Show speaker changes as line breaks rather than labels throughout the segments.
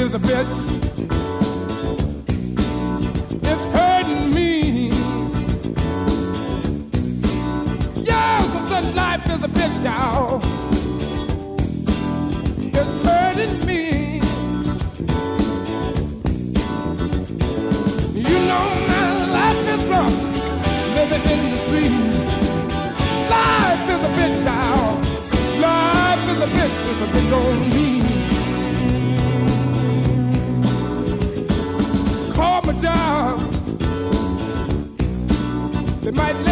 is a bitch. It's hurting me. I said life is a bitch, y'all. It's hurting me. You know my life is rough, living in They might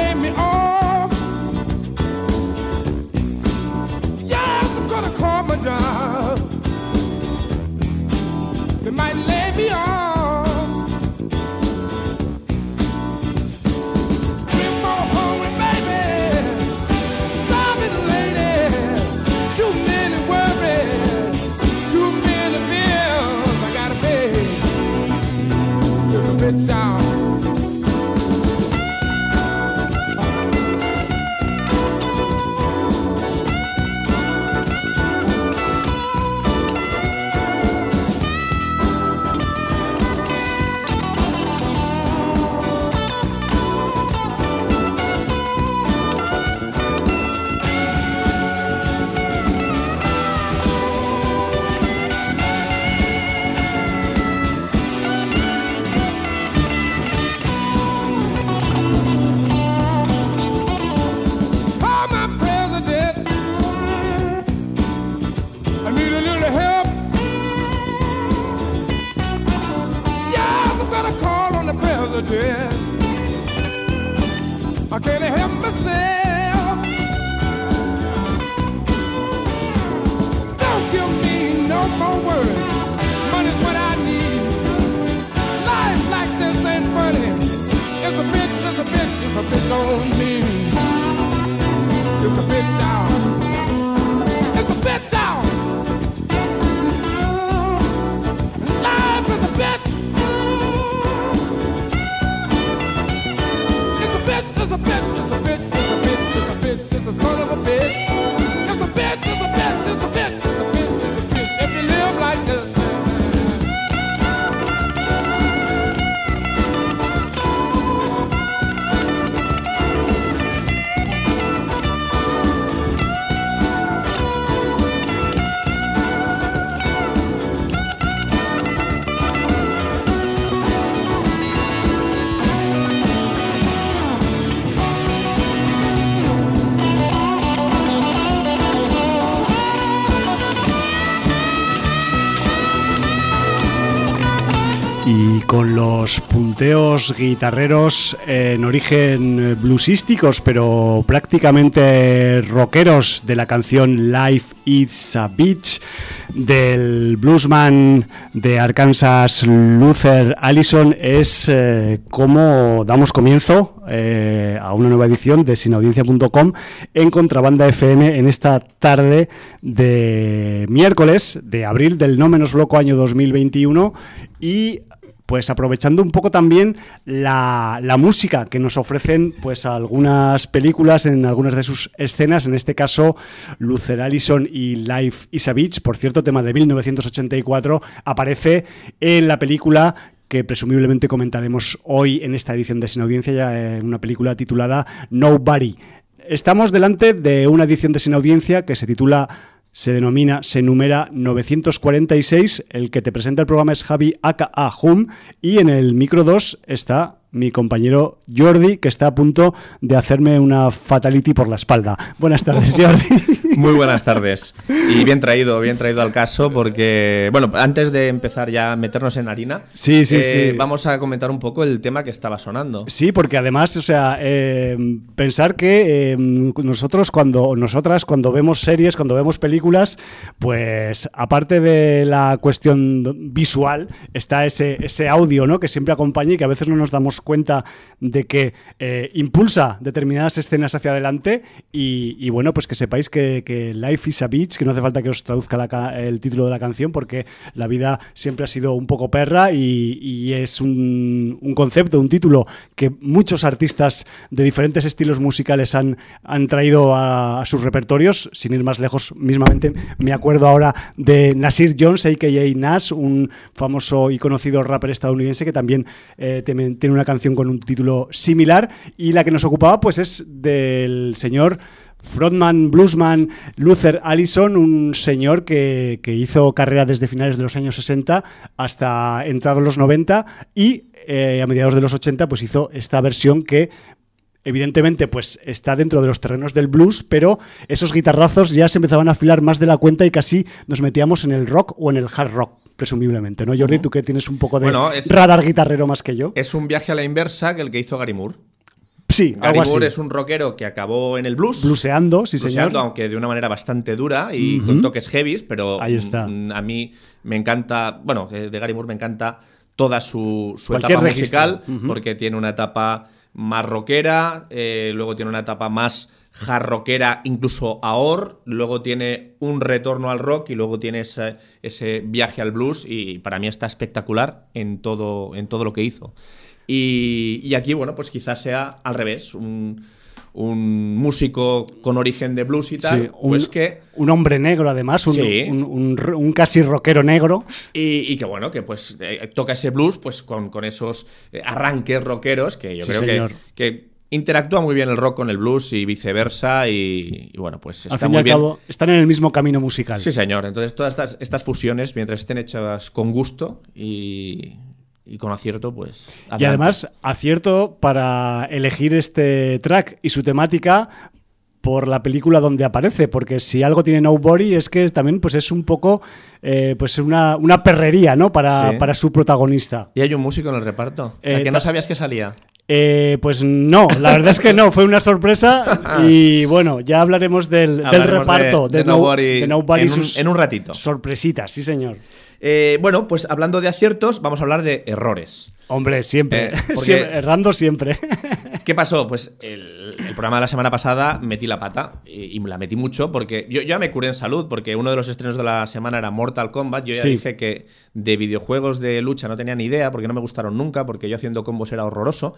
los punteos guitarreros en origen bluesísticos, pero prácticamente rockeros de la canción Life is a Beach del bluesman de Arkansas Luther Allison es eh, como damos comienzo eh, a una nueva edición de sinaudiencia.com en Contrabanda FM en esta tarde de miércoles de abril del no menos loco año 2021 y pues aprovechando un poco también la, la, música que nos ofrecen pues algunas películas en algunas de sus escenas, en este caso Luther Allison y Life is a Beach, por cierto, tema de 1984, aparece en la película que presumiblemente comentaremos hoy en esta edición de Sin Audiencia, ya en una película titulada Nobody. Estamos delante de una edición de Sin Audiencia que se titula se denomina, se numera 946. El que te presenta el programa es Javi Aka Hum y en el micro 2 está mi compañero Jordi, que está a punto de hacerme una fatality por la espalda. Buenas tardes, Jordi.
Muy buenas tardes. Y bien traído, bien traído al caso, porque, bueno, antes de empezar ya a meternos en harina,
sí, sí,
eh,
sí.
vamos a comentar un poco el tema que estaba sonando.
Sí, porque además, o sea, eh, pensar que eh, nosotros cuando, nosotras cuando vemos series, cuando vemos películas, pues aparte de la cuestión visual, está ese, ese audio, ¿no? Que siempre acompaña y que a veces no nos damos cuenta de que eh, impulsa determinadas escenas hacia adelante y, bueno, pues que sepáis que, Life is a Beach, que no hace falta que os traduzca el título de la canción porque la vida siempre ha sido un poco perra y, es un, concepto, un título que muchos artistas de diferentes estilos musicales han, han traído a, sus repertorios, sin ir más lejos, mismamente me acuerdo ahora de Nasir Jones, a.k.a. Nas, un famoso y conocido rapper estadounidense que también eh, tiene una canción con un título similar y la que nos ocupaba pues es del señor frontman, bluesman Luther Allison, un señor que, hizo carrera desde finales de los años 60 hasta entrados los 90 y eh, a mediados de los 80 pues hizo esta versión que evidentemente pues está dentro de los terrenos del blues, pero esos guitarrazos ya se empezaban a afilar más de la cuenta y casi nos metíamos en el rock o en el hard rock presumiblemente, ¿no? Jordi, tú que tienes un poco de radar guitarrero más que yo.
Es un viaje a la inversa que el que hizo Gary Moore.
Sí,
Gary Moore es un rockero que acabó en el blues.
Bluseando, sí,
señor. aunque de una manera bastante dura y con toques heavies, pero
Ahí está.
Mm, a mí me encanta, bueno, de Gary Moore me encanta toda su, etapa musical, porque tiene una etapa más rockera, eh, luego tiene una etapa más jarroquera, incluso ahora, luego tiene un retorno al rock y luego tiene ese, viaje al blues y para mí está espectacular en todo, en todo lo que hizo. Y, aquí, bueno, pues quizás sea al revés, un, músico con origen de blues y tal,
un,
pues que...
Un hombre negro además, un, casi rockero negro.
Y, que bueno, que pues eh, toca ese blues pues con, esos eh, arranques rockeros que yo creo que, que interactúa muy bien el rock con el blues y viceversa y, bueno, pues
está al fin y al Cabo, están en el mismo camino musical.
Sí, señor. Entonces todas estas, estas fusiones, mientras estén hechas con gusto y, con acierto, pues...
Y además, acierto para elegir este track y su temática por la película donde aparece, porque si algo tiene Nobody es que también pues es un poco eh, pues una, una perrería, ¿no? Para, para, su protagonista.
¿Y hay un músico en el reparto? Eh, que no sabías que salía?
Eh, pues no, la verdad es que no, fue una sorpresa y bueno, ya hablaremos del, reparto
de, Nobody, en, un, ratito.
Sorpresitas, sí señor.
Eh, bueno, pues hablando de aciertos, vamos a hablar de errores.
Hombre, siempre, eh, errando siempre.
¿Qué pasó? Pues el, programa de la semana pasada metí la pata y, la metí mucho porque yo, ya me curé en salud porque uno de los estrenos de la semana era Mortal Kombat. Yo ya dije que de videojuegos de lucha no tenía ni idea porque no me gustaron nunca porque yo haciendo combos era horroroso.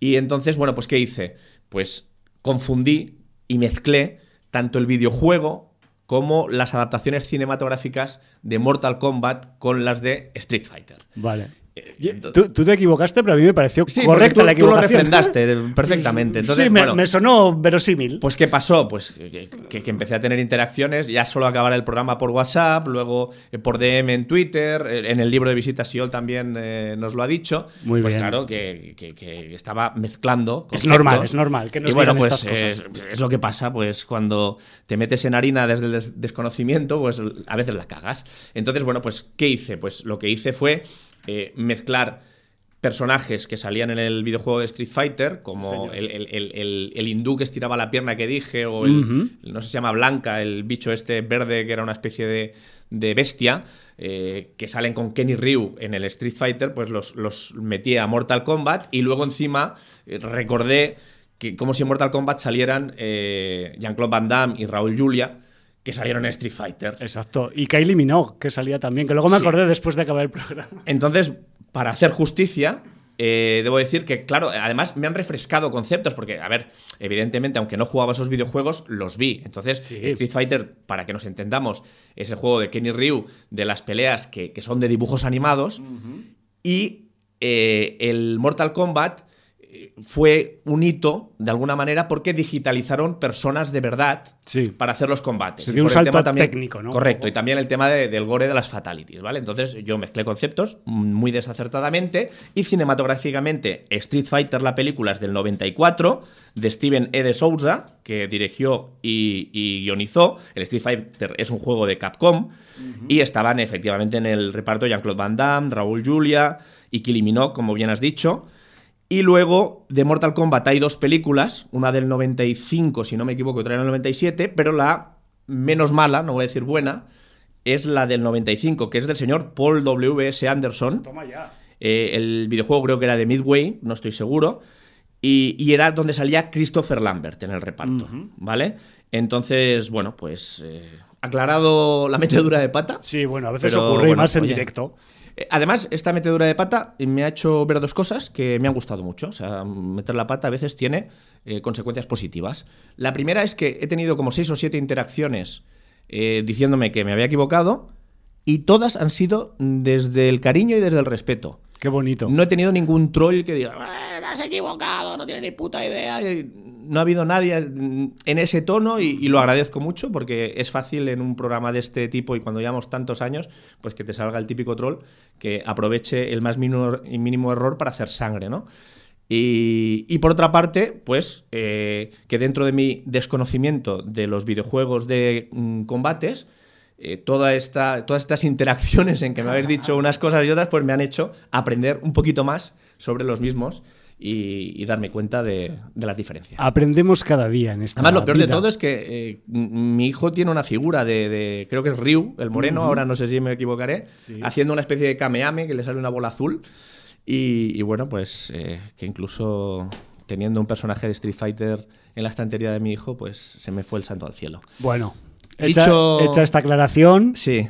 Y entonces, bueno, pues ¿qué hice? Pues confundí y mezclé tanto el videojuego como las adaptaciones cinematográficas de Mortal Kombat con las de Street Fighter.
Vale. Tú, te equivocaste, pero a mí me pareció correcta la equivocación.
Tú lo refrendaste perfectamente. Entonces,
sí, me, sonó verosímil.
Pues, ¿qué pasó? Pues que, empecé a tener interacciones, ya solo acabar el programa por WhatsApp, luego eh, por DM en Twitter, eh, en el libro de visitas Siol también eh, nos lo ha dicho.
Muy
pues
bien.
claro, que, estaba mezclando.
Es normal, es normal que nos
y bueno, pues Es, es, lo que pasa, pues cuando te metes en harina desde el desconocimiento, pues a veces la cagas. Entonces, bueno, pues, ¿qué hice? Pues lo que hice fue eh, mezclar personajes que salían en el videojuego de Street Fighter, como el, hindú que estiraba la pierna que dije, o el, no sé si se llama Blanca, el bicho este verde que era una especie de, bestia, eh, que salen con Kenny Ryu en el Street Fighter, pues los, los metí a Mortal Kombat y luego encima eh, recordé que como si en Mortal Kombat salieran Jean-Claude Van Damme y Raúl Julia, que salieron en Street Fighter.
Exacto. Y Kylie Minogue, que salía también, que luego me acordé después de acabar el programa.
Entonces, para hacer justicia, eh, debo decir que, claro, además me han refrescado conceptos, porque, a ver, evidentemente, aunque no jugaba esos videojuegos, los vi. Entonces, Street Fighter, para que nos entendamos, es el juego de Kenny Ryu de las peleas que, son de dibujos animados. Y eh, el Mortal Kombat fue un hito, de alguna manera, porque digitalizaron personas de verdad para hacer los combates.
Se dio un salto técnico, ¿no?
Correcto, y también el tema del gore de las fatalities, ¿vale? Entonces yo mezclé conceptos muy desacertadamente y cinematográficamente Street Fighter, la película es del 94, de Steven E. de Souza, que dirigió y, guionizó. El Street Fighter es un juego de Capcom y estaban efectivamente en el reparto Jean-Claude Van Damme, Raúl Julia y Kylie como bien has dicho. Y luego de Mortal Kombat hay dos películas, una del 95, si no me equivoco, otra del 97, pero la menos mala, no voy a decir buena, es la del 95, que es del señor Paul W.S. Anderson.
Toma ya.
Eh, el videojuego creo que era de Midway, no estoy seguro. Y, y era donde salía Christopher Lambert en el reparto, ¿vale? Entonces, bueno, pues eh, aclarado la metedura de pata.
Sí, bueno, a veces
Pero,
ocurre
bueno,
más en
oye.
directo.
Eh, Además, esta metedura de pata me ha hecho ver dos cosas que me han gustado mucho. O sea, meter la pata a veces tiene eh, consecuencias positivas. La primera es que he tenido como seis o siete interacciones eh, diciéndome que me había equivocado y todas han sido desde el cariño y desde el respeto.
Qué bonito.
No he tenido ningún troll que diga, "Eh, te has equivocado, no tienes ni puta idea. No ha habido nadie en ese tono y, lo agradezco mucho porque es fácil en un programa de este tipo y cuando llevamos tantos años, pues que te salga el típico troll que aproveche el más mínimo, error para hacer sangre, ¿no? Y, por otra parte, pues eh, que dentro de mi desconocimiento de los videojuegos de mm, combates, eh, todas estas interacciones en que me habéis dicho unas cosas y otras, pues me han hecho aprender un poquito más sobre los mismos y, y darme cuenta de, de las diferencias.
Aprendemos cada día en esta
Además, lo peor de
vida.
todo es que eh, mi hijo tiene una figura de, de- creo que es Ryu, el moreno, ahora no sé si me equivocaré, haciendo una especie de kameame que le sale una bola azul. Y, y bueno, pues eh, que incluso teniendo un personaje de Street Fighter en la estantería de mi hijo, pues se me fue el santo al cielo.
Bueno,
Dicho-
hecha, hecha esta aclaración,
Sí.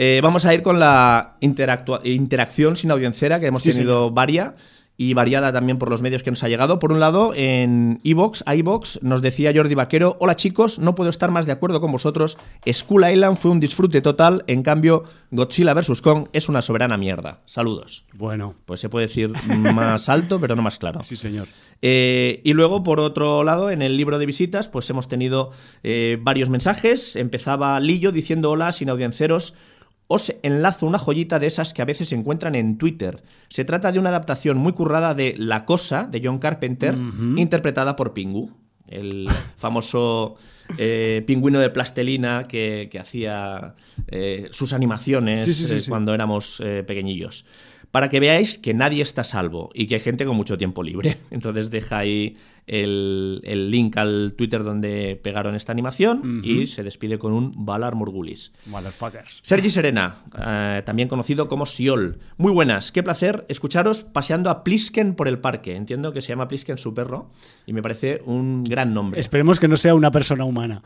Eh, vamos a ir con la interacción sin audiencera, que hemos
Sí,
tenido varia y variada también por los medios que nos ha llegado. Por un lado, en iVox, iVox, nos decía Jordi Vaquero, hola chicos, no puedo estar más de acuerdo con vosotros. Skull Island fue un disfrute total, en cambio, Godzilla vs. Kong es una soberana mierda. Saludos.
bueno,
Pues se puede decir más alto, pero no más claro.
sí señor.
Eh, y luego, por otro lado, en el libro de visitas, pues hemos tenido eh, varios mensajes. Empezaba Lillo diciendo hola, sin audienciaros. Os enlazo una joyita de esas que a veces se encuentran en Twitter. Se trata de una adaptación muy currada de La Cosa, de John Carpenter, interpretada por Pingu, el famoso eh, pingüino de plastelina que, que hacía eh, sus animaciones
Sí, sí, sí,
eh, cuando éramos pequeñillos. Para que veáis que nadie está a salvo y que hay gente con mucho tiempo libre. Entonces deja ahí el, el link al Twitter donde pegaron esta animación y se despide con un Valar Morgulis. Sergi Serena, eh, también conocido como Siol. Muy buenas, qué placer escucharos paseando a Plisken por el parque. Entiendo que se llama Plisken su perro y me parece un gran nombre.
Esperemos que no sea una persona humana.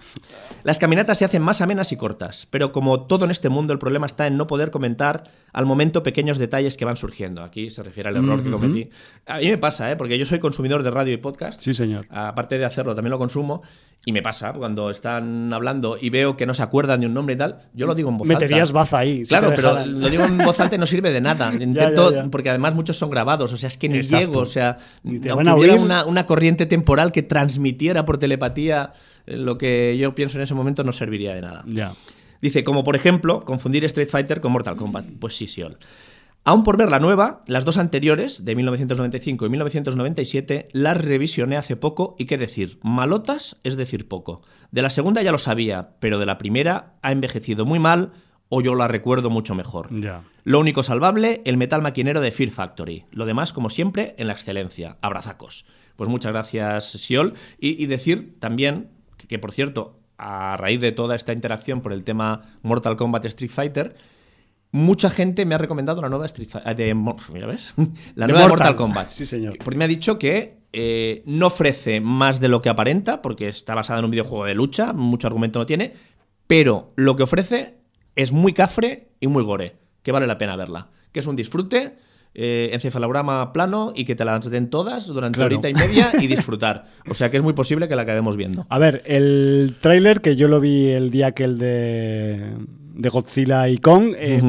Las caminatas se hacen más amenas y cortas, pero como todo en este mundo, el problema está en no poder comentar al momento pequeños detalles que van surgiendo. Aquí se refiere al error que cometí. A mí me pasa, ¿eh? porque yo soy consumidor de radio y podcast.
Sí, señor.
Aparte de hacerlo, también lo consumo. Y me pasa, cuando están hablando y veo que no se acuerdan de un nombre y tal, yo lo digo en voz
Meterías
alta.
baza ahí.
Claro, pero lo digo en voz alta y no sirve de nada. Intento,
ya.
porque además muchos son grabados, o sea, es que ni
Exacto.
llego, o sea, aunque hubiera una, una corriente temporal que transmitiera por telepatía eh, lo que yo pienso en ese momento no serviría de nada. Dice, como por ejemplo, confundir Street Fighter con Mortal Kombat. Pues sí, sí. ol. Aún por ver la nueva, las dos anteriores, de 1995 y 1997, las revisioné hace poco y qué decir, malotas es decir poco. De la segunda ya lo sabía, pero de la primera ha envejecido muy mal o yo la recuerdo mucho mejor.
Ya.
Lo único salvable, el metal maquinero de Fear Factory. Lo demás, como siempre, en la excelencia. Abrazacos. Pues muchas gracias, Siol. Y, y decir también que, que, por cierto, a raíz de toda esta interacción por el tema Mortal Kombat Street Fighter, mucha gente me ha recomendado la nueva Street. De, mira, ¿ves? La
De
nueva
Mortal.
Mortal Kombat.
Sí, señor.
Porque me ha dicho que eh, no ofrece más de lo que aparenta, porque está basada en un videojuego de lucha, mucho argumento no tiene, pero lo que ofrece es muy cafre y muy gore, que vale la pena verla. Que es un disfrute, eh, encefalograma plano y que te las den todas durante
Claro.
horita y media y disfrutar. O sea que es muy posible que la acabemos viendo.
A ver, el tráiler que yo lo vi el día aquel de, de Godzilla y Kong, eh,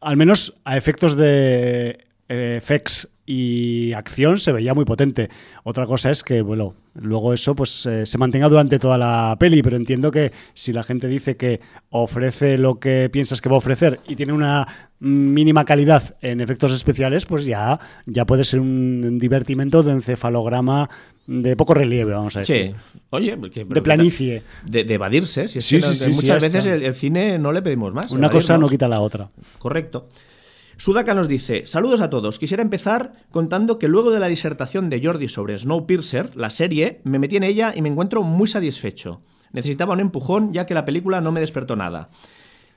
al menos a efectos de eh, effects y acción se veía muy potente. Otra cosa es que, bueno, luego eso pues eh, se mantenga durante toda la peli, pero entiendo que si la gente dice que ofrece lo que piensas que va a ofrecer y tiene una mínima calidad en efectos especiales, pues ya, ya puede ser un divertimento de encefalograma de poco relieve, vamos a decir.
Sí. Oye,
De planicie.
De, de evadirse. Si es
Sí,
que
sí,
muchas veces el, el cine no le pedimos más.
Una cosa no quita la otra.
Correcto. Sudaka nos dice, saludos a todos. Quisiera empezar contando que luego de la disertación de Jordi sobre Snowpiercer, la serie, me metí en ella y me encuentro muy satisfecho. Necesitaba un empujón ya que la película no me despertó nada.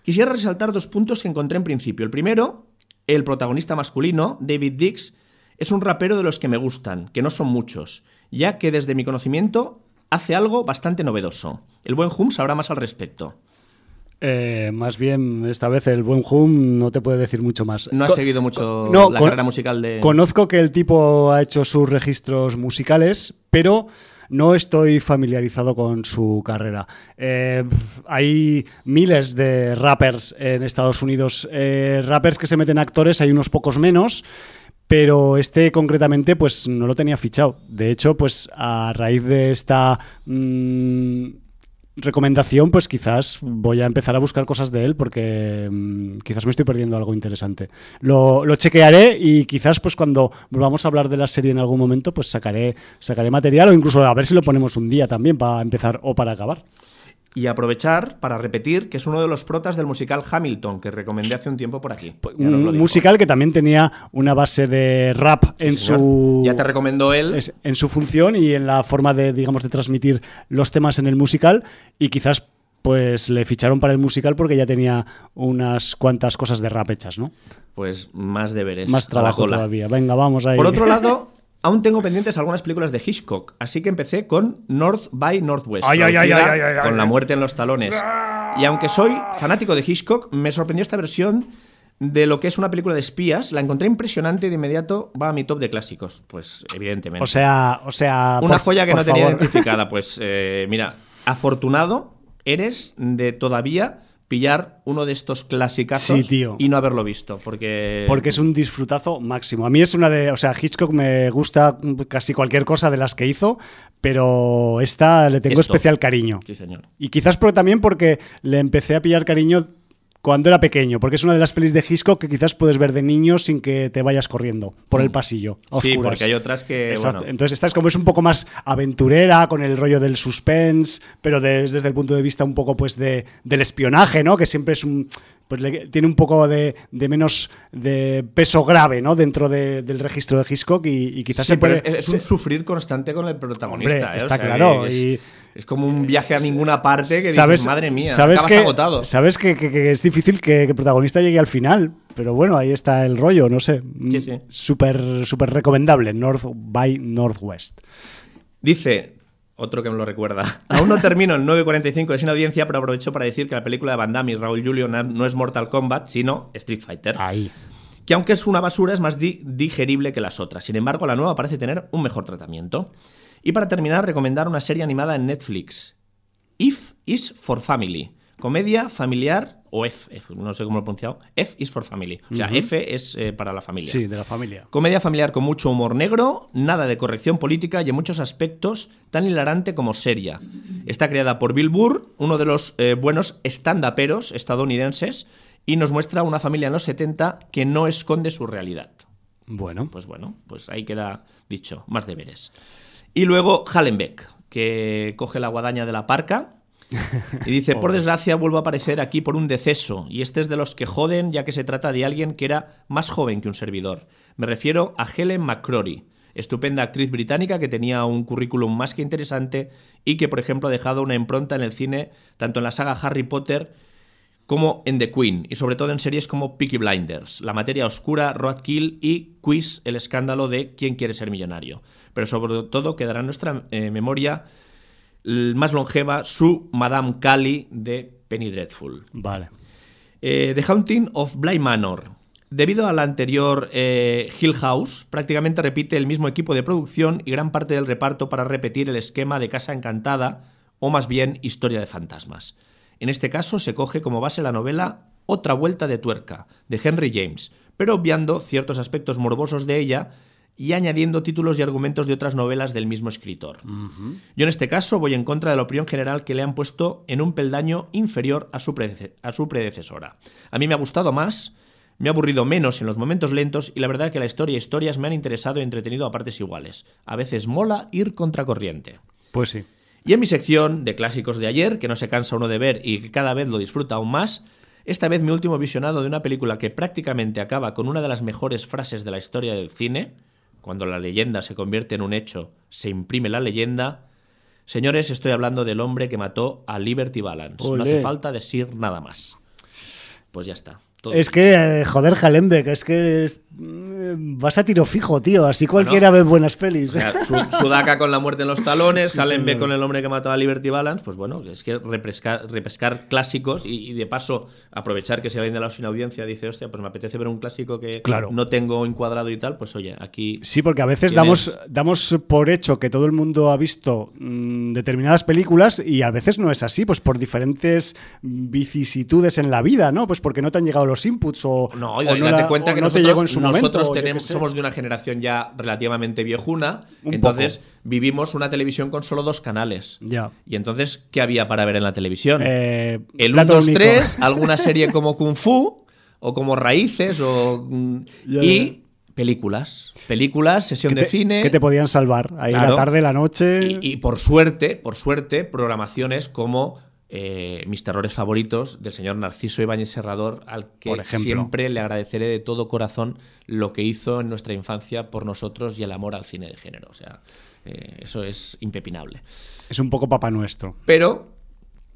Quisiera resaltar dos puntos que encontré en principio. El primero el protagonista masculino, David Dix, es un rapero de los que me gustan, que no son muchos, ya que desde mi conocimiento hace algo bastante novedoso. El buen Hum sabrá más al respecto.
Eh, más bien, esta vez el buen Hum no te puede decir mucho más.
No
Co-
seguido mucho
no,
la carrera musical de...
Conozco que el tipo ha hecho sus registros musicales, pero no estoy familiarizado con su carrera. Eh, hay miles de rappers en Estados Unidos, eh, rappers que se meten actores, hay unos pocos menos. Pero este concretamente, pues no lo tenía fichado. De hecho, pues a raíz de esta mm, recomendación, pues quizás voy a empezar a buscar cosas de él porque mm, quizás me estoy perdiendo algo interesante. Lo, chequearé y quizás pues cuando volvamos a hablar de la serie en algún momento, pues sacaré, sacaré material o incluso a ver si lo ponemos un día también para empezar o para acabar.
Y aprovechar para repetir que es uno de los protas del musical Hamilton, que recomendé hace un tiempo por aquí. Ya lo
Un musical que también tenía una base de rap en
señor.
su
Ya te recomendó él.
es- en su función y en la forma de digamos de transmitir los temas en el musical y quizás pues le ficharon para el musical porque ya tenía unas cuantas cosas de rap hechas, ¿no?
Pues más deberes.
Más trabajo todavía. Venga, vamos ahí.
Por otro lado, aún tengo pendientes algunas películas de Hitchcock, así que empecé con North by Northwest,
Ay, ay, ay,
traducida
ay, ay, ay,
con la muerte en los talones. Y aunque soy fanático de Hitchcock, me sorprendió esta versión de lo que es una película de espías. La encontré impresionante y de inmediato va a mi top de clásicos. Pues evidentemente.
o sea, o sea,
Una
por-
joya que no tenía
favor.
identificada. Pues eh, mira, afortunado eres de todavía pillar uno de estos clasicazos
Sí,
y no haberlo visto. Porque,
Porque es un disfrutazo máximo. A mí es una de. O sea, Hitchcock me gusta casi cualquier cosa de las que hizo, pero esta le tengo
Esto.
especial cariño.
Sí, señor.
Y quizás pero también porque le empecé a pillar cariño cuando era pequeño, porque es una de las pelis de Hitchcock que quizás puedes ver de niño sin que te vayas corriendo por el pasillo.
Mm. Sí,
oscuras.
porque hay otras que. Bueno,
Entonces esta es como es un poco más aventurera, con el rollo del suspense, pero des- desde el punto de vista un poco pues de, del espionaje, ¿no? Que siempre es un pues le- tiene un poco de, de menos de peso grave, ¿no? Dentro de- del registro de Hitchcock y, y quizás
Sí,
se puede
es, es un
se-
sufrir constante con el protagonista.
Hombre,
¿eh? O
está
sea,
claro,
Es,
y-
es como un viaje a ninguna parte que dices, madre mía,
sabes
acabas
que,
agotado.
Sabes que, que- que es difícil que, el protagonista llegue al final, pero bueno, ahí está el rollo, no sé.
Sí, sí.
Súper súper recomendable, North by Northwest.
Dice, otro que me lo recuerda, aún no termino el 9.45 de sin audiencia, pero aprovecho para decir que la película de Van Damme y Raúl Julio no es Mortal Kombat, sino Street Fighter.
Ahí.
que aunque es una basura es más di- digerible que las otras. Sin embargo, la nueva parece tener un mejor tratamiento. Y para terminar, recomendar una serie animada en Netflix. If is for Family. Comedia familiar, o F, F, no sé cómo lo he pronunciado. F is for Family. O sea, F es eh, para la familia.
Sí, de la familia.
Comedia familiar con mucho humor negro, nada de corrección política y en muchos aspectos tan hilarante como seria. Está creada por Bill Burr, uno de los eh, buenos stand-uperos estadounidenses, y nos muestra una familia en los 70 que no esconde su realidad.
Bueno,
Pues bueno, pues ahí queda dicho, más deberes. Y luego Hallenbeck, que coge la guadaña de la parca y dice, por desgracia vuelvo a aparecer aquí por un deceso, y este es de los que joden ya que se trata de alguien que era más joven que un servidor. Me refiero a Helen McCrory, estupenda actriz británica que tenía un currículum más que interesante y que, por ejemplo, ha dejado una impronta en el cine, tanto en la saga Harry Potter como en The Queen, y sobre todo en series como Peaky Blinders, La materia oscura, Roadkill y Quiz, el escándalo de ¿Quién quiere ser millonario? Pero sobre todo quedará en nuestra eh, memoria más longeva su Madame Cali de Penny Dreadful.
vale.
Eh, The Haunting of Bly Manor. Debido a la anterior eh, Hill House, prácticamente repite el mismo equipo de producción y gran parte del reparto para repetir el esquema de Casa Encantada, o más bien Historia de Fantasmas. En este caso se coge como base la novela Otra Vuelta de Tuerca, de Henry James, pero obviando ciertos aspectos morbosos de ella y añadiendo títulos y argumentos de otras novelas del mismo escritor. Yo en este caso voy en contra de la opinión general que le han puesto en un peldaño inferior a su, a su predecesora. A mí me ha gustado más, me ha aburrido menos en los momentos lentos y la verdad que la historia y historias me han interesado y entretenido a partes iguales. A veces mola ir contracorriente.
Pues sí.
Y en mi sección de clásicos de ayer, que no se cansa uno de ver y que cada vez lo disfruta aún más, esta vez mi último visionado de una película que prácticamente acaba con una de las mejores frases de la historia del cine, cuando la leyenda se convierte en un hecho, se imprime la leyenda. Señores, estoy hablando del hombre que mató a Liberty Balance. No hace falta decir nada más. Pues ya está. Todo
Es que, eh, joder, Halenbeck, es que es- mm, vas a tiro fijo, tío. Así cualquiera ve buenas pelis.
O sea, Su- Sudaka con la muerte en los talones,
Sí,
con el hombre que mató a Liberty Balance, pues bueno, es que repescar, repescar clásicos y, y de paso aprovechar que si alguien de la sin audiencia dice, hostia, pues me apetece ver un clásico que
Claro.
no tengo encuadrado y tal, pues oye, aquí...
Sí, porque a veces
Tienes-
damos, damos por hecho que todo el mundo ha visto mm, determinadas películas y a veces no es así, pues por diferentes vicisitudes en la vida, ¿no? Pues porque no te han llegado los inputs o
No,
o
y date cuenta que
no te
nosotros,
llegó en su
nosotros
momento.
tenemos, somos de una generación ya relativamente viejuna,
Un
entonces
poco.
vivimos una televisión con solo dos canales.
Ya.
Y entonces, ¿qué había para ver en la televisión?
Eh,
El 1,
plato
2,
único.
3, alguna serie como Kung Fu o como Raíces o
Ya,
y películas, películas, sesión de
te,
cine
que te podían salvar ahí
Claro.
la tarde, la noche.
y, y por suerte, por suerte, programaciones como eh, mis terrores favoritos del señor Narciso Ibáñez Serrador, al que siempre le agradeceré de todo corazón lo que hizo en nuestra infancia por nosotros y el amor al cine de género. O sea, eh, eso es impepinable.
Es un poco papá nuestro.
Pero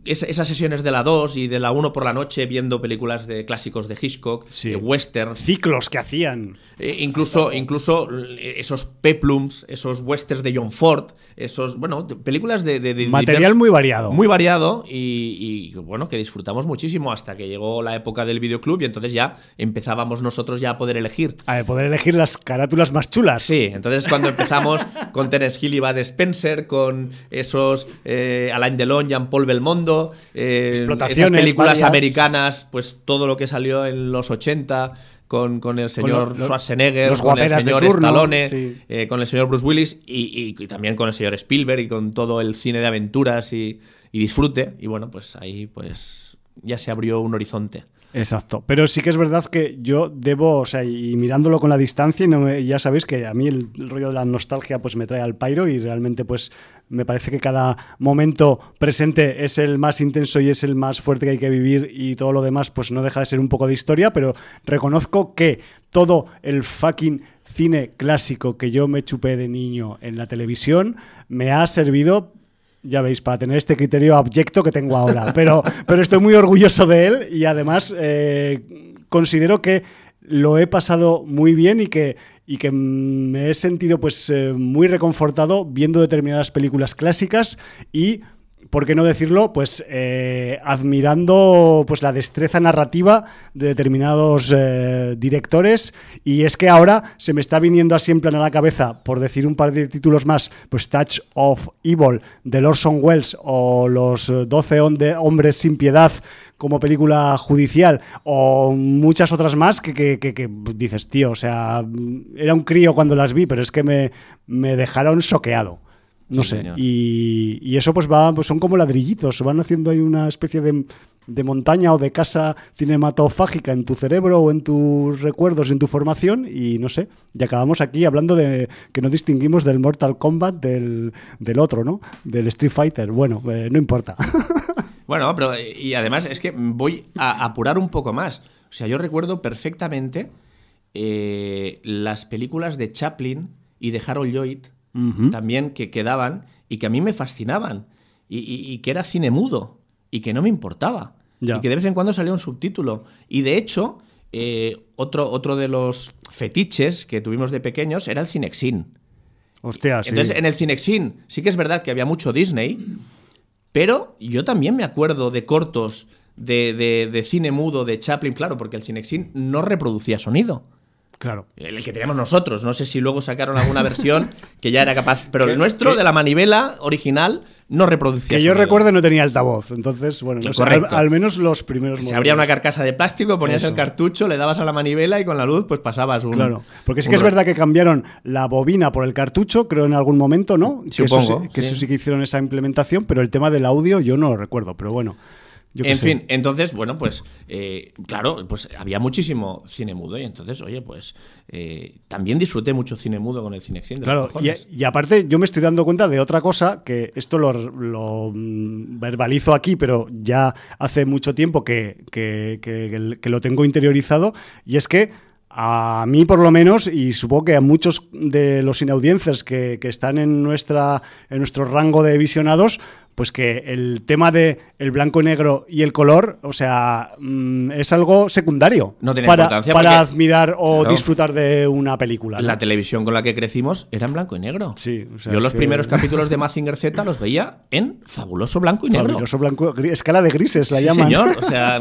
es- esas sesiones de la 2 y de la 1 por la noche viendo películas de clásicos de Hitchcock,
Sí.
de westerns,
Ciclos que hacían.
eh, incluso, incluso eh, esos peplums, esos westerns de John Ford, esos, bueno, películas de... de- de
Material muy variado.
Muy variado y, y, bueno, que disfrutamos muchísimo hasta que llegó la época del videoclub y entonces ya empezábamos nosotros ya a poder elegir.
A poder elegir las carátulas más chulas.
Sí, entonces cuando empezamos con Terence Hill y Bud Spencer, con esos eh, Alain Delon, Jean-Paul Belmondo, eh,
Explotaciones
esas películas
varias.
americanas, pues todo lo que salió en los 80 con, con el señor Schwarzenegger,
los
con el señor
turno,
Stallone,
sí.
eh, con el señor Bruce Willis y, y- y también con el señor Spielberg y con todo el cine de aventuras y, y disfrute. Y bueno, pues ahí pues ya se abrió un horizonte.
Exacto. Pero sí que es verdad que yo debo, o sea, y mirándolo con la distancia, y no me- ya sabéis que a mí el, el rollo de la nostalgia pues me trae al pairo y realmente pues me parece que cada momento presente es el más intenso y es el más fuerte que hay que vivir y todo lo demás pues no deja de ser un poco de historia, pero reconozco que todo el fucking cine clásico que yo me chupé de niño en la televisión me ha servido ya veis, para tener este criterio abyecto que tengo ahora. Pero, pero estoy muy orgulloso de él y además eh, considero que lo he pasado muy bien y que, y que me he sentido pues eh, muy reconfortado viendo determinadas películas clásicas y ¿por qué no decirlo? Pues eh, admirando pues la destreza narrativa de determinados eh, directores y es que ahora se me está viniendo así en plan a la cabeza, por decir un par de títulos más, pues Touch of Evil de Orson Welles o Los eh, 12 onde- hombres sin piedad como película judicial o muchas otras más que, que- que- que dices, tío, o sea, era un crío cuando las vi, pero es que me, me dejaron soqueado. No
Sí,
sé. Y, y eso pues va, pues son como ladrillitos, van haciendo ahí una especie de, de montaña o de casa cinematofágica en tu cerebro o en tus recuerdos, en tu formación, y no sé. Y acabamos aquí hablando de que no distinguimos del Mortal Kombat del, del otro, ¿no? Del Street Fighter. Bueno, eh, no importa.
Bueno, pero y además es que voy a apurar un poco más. O sea, yo recuerdo perfectamente eh, las películas de Chaplin y de Harold Lloyd también que quedaban y que a mí me fascinaban y, y- y que era cine mudo y que no me importaba
Ya.
y que de vez en cuando salía un subtítulo y de hecho eh, otro, otro de los fetiches que tuvimos de pequeños era el Cinexin.
Hostia, sí.
Entonces, en el Cinexin sí que es verdad que había mucho Disney, pero yo también me acuerdo de cortos de, de- de cine mudo de Chaplin, claro, porque el Cinexin no reproducía sonido.
Claro.
El que teníamos nosotros. No sé si luego sacaron alguna versión que ya era capaz. Pero el nuestro, de la manivela original, no reproducía
Que yo
sonido.
recuerde no tenía altavoz, entonces, bueno, no sé, al, menos los primeros
Se abría una carcasa de plástico, ponías
Eso.
el cartucho, le dabas a la manivela y con la luz pues pasabas un...
Claro, porque
un
que es verdad que cambiaron la bobina por el cartucho, creo en algún momento, ¿no? Que eso
Supongo,
sí- que
sí.
eso sí que hicieron esa implementación, pero el tema del audio yo no lo recuerdo, pero bueno.
En
sé.
fin, entonces, bueno, pues eh, claro, pues había muchísimo cine mudo y entonces, oye, pues eh, también disfruté mucho cine mudo con el Cinexin de los
Claro, y, y aparte yo me estoy dando cuenta de otra cosa, que esto lo, lo, verbalizo aquí, pero ya hace mucho tiempo que, que- que- que lo tengo interiorizado, y es que a mí por lo menos, y supongo que a muchos de los inaudiencers que, que están en, nuestra, en nuestro rango de visionados, pues que el tema de el blanco y negro y el color, o sea, mm, es algo secundario
No tiene
para,
importancia
para admirar o
Claro.
disfrutar de una película. ¿no?
La televisión con la que crecimos era en blanco y negro.
Sí, o sea,
Yo los
que-
primeros capítulos de Mazinger Z los veía en fabuloso blanco y negro.
Fabuloso blanco, escala de grises la
Sí,
llaman.
señor. O sea,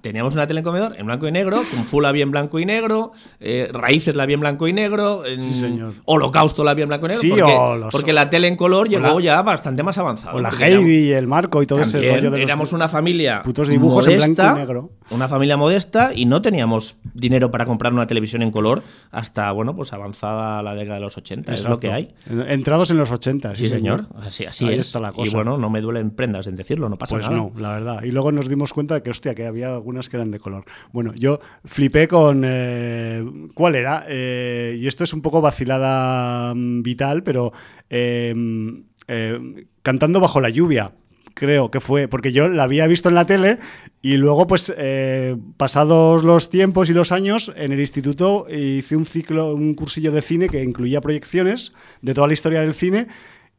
teníamos una tele en comedor en blanco y negro, Kung Fu la vi en blanco y negro, eh, Raíces la vi en blanco y negro, en
Sí, señor.
Holocausto la vi en blanco y negro.
Sí,
porque,
o los-
porque la tele en color llegó
la-
ya bastante más avanzada.
O la Heidi y el Marco y todo ese rollo de los
éramos una familia
putos dibujos en blanco y negro.
una familia modesta y no teníamos dinero para comprar una televisión en color hasta bueno pues avanzada la década de los 80 es lo que hay
Entrados en los 80.
sí, señor así, así
Ahí
es
está la
y
cosa.
bueno no me duelen prendas en decirlo no pasa
Pues
nada
no, la verdad. Y luego nos dimos cuenta de que, hostia, que había algunas que eran de color. Bueno, yo flipé con... eh, ¿Cuál era? Eh, y esto es un poco vacilada mm, vital, pero... eh, eh, cantando bajo la lluvia. Creo que fue, porque yo la había visto en la tele y luego, pues, eh, pasados los tiempos y los años, en el instituto hice un ciclo, un cursillo de cine que incluía proyecciones de toda la historia del cine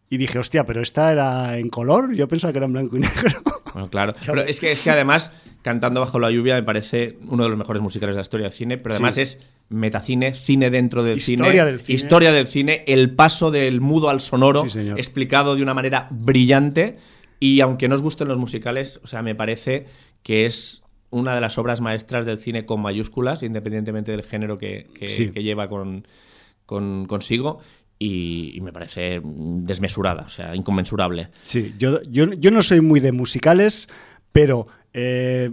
y dije, hostia, pero esta era en color, yo pensaba que era en blanco y negro.
Bueno, claro. Pero es que, es que además, Cantando bajo la lluvia me parece uno de los mejores musicales de la historia del cine, pero además
Sí.
es metacine, cine dentro del
Historia
cine,
del cine.
historia del cine, el paso del mudo al sonoro,
Sí,
explicado de una manera brillante. Y aunque no os gusten los musicales, o sea, me parece que es una de las obras maestras del cine con mayúsculas, independientemente del género que, que-
Sí.
que lleva con, con- consigo. Y, y me parece desmesurada, o sea, inconmensurable.
Sí, yo, yo, yo no soy muy de musicales, pero eh,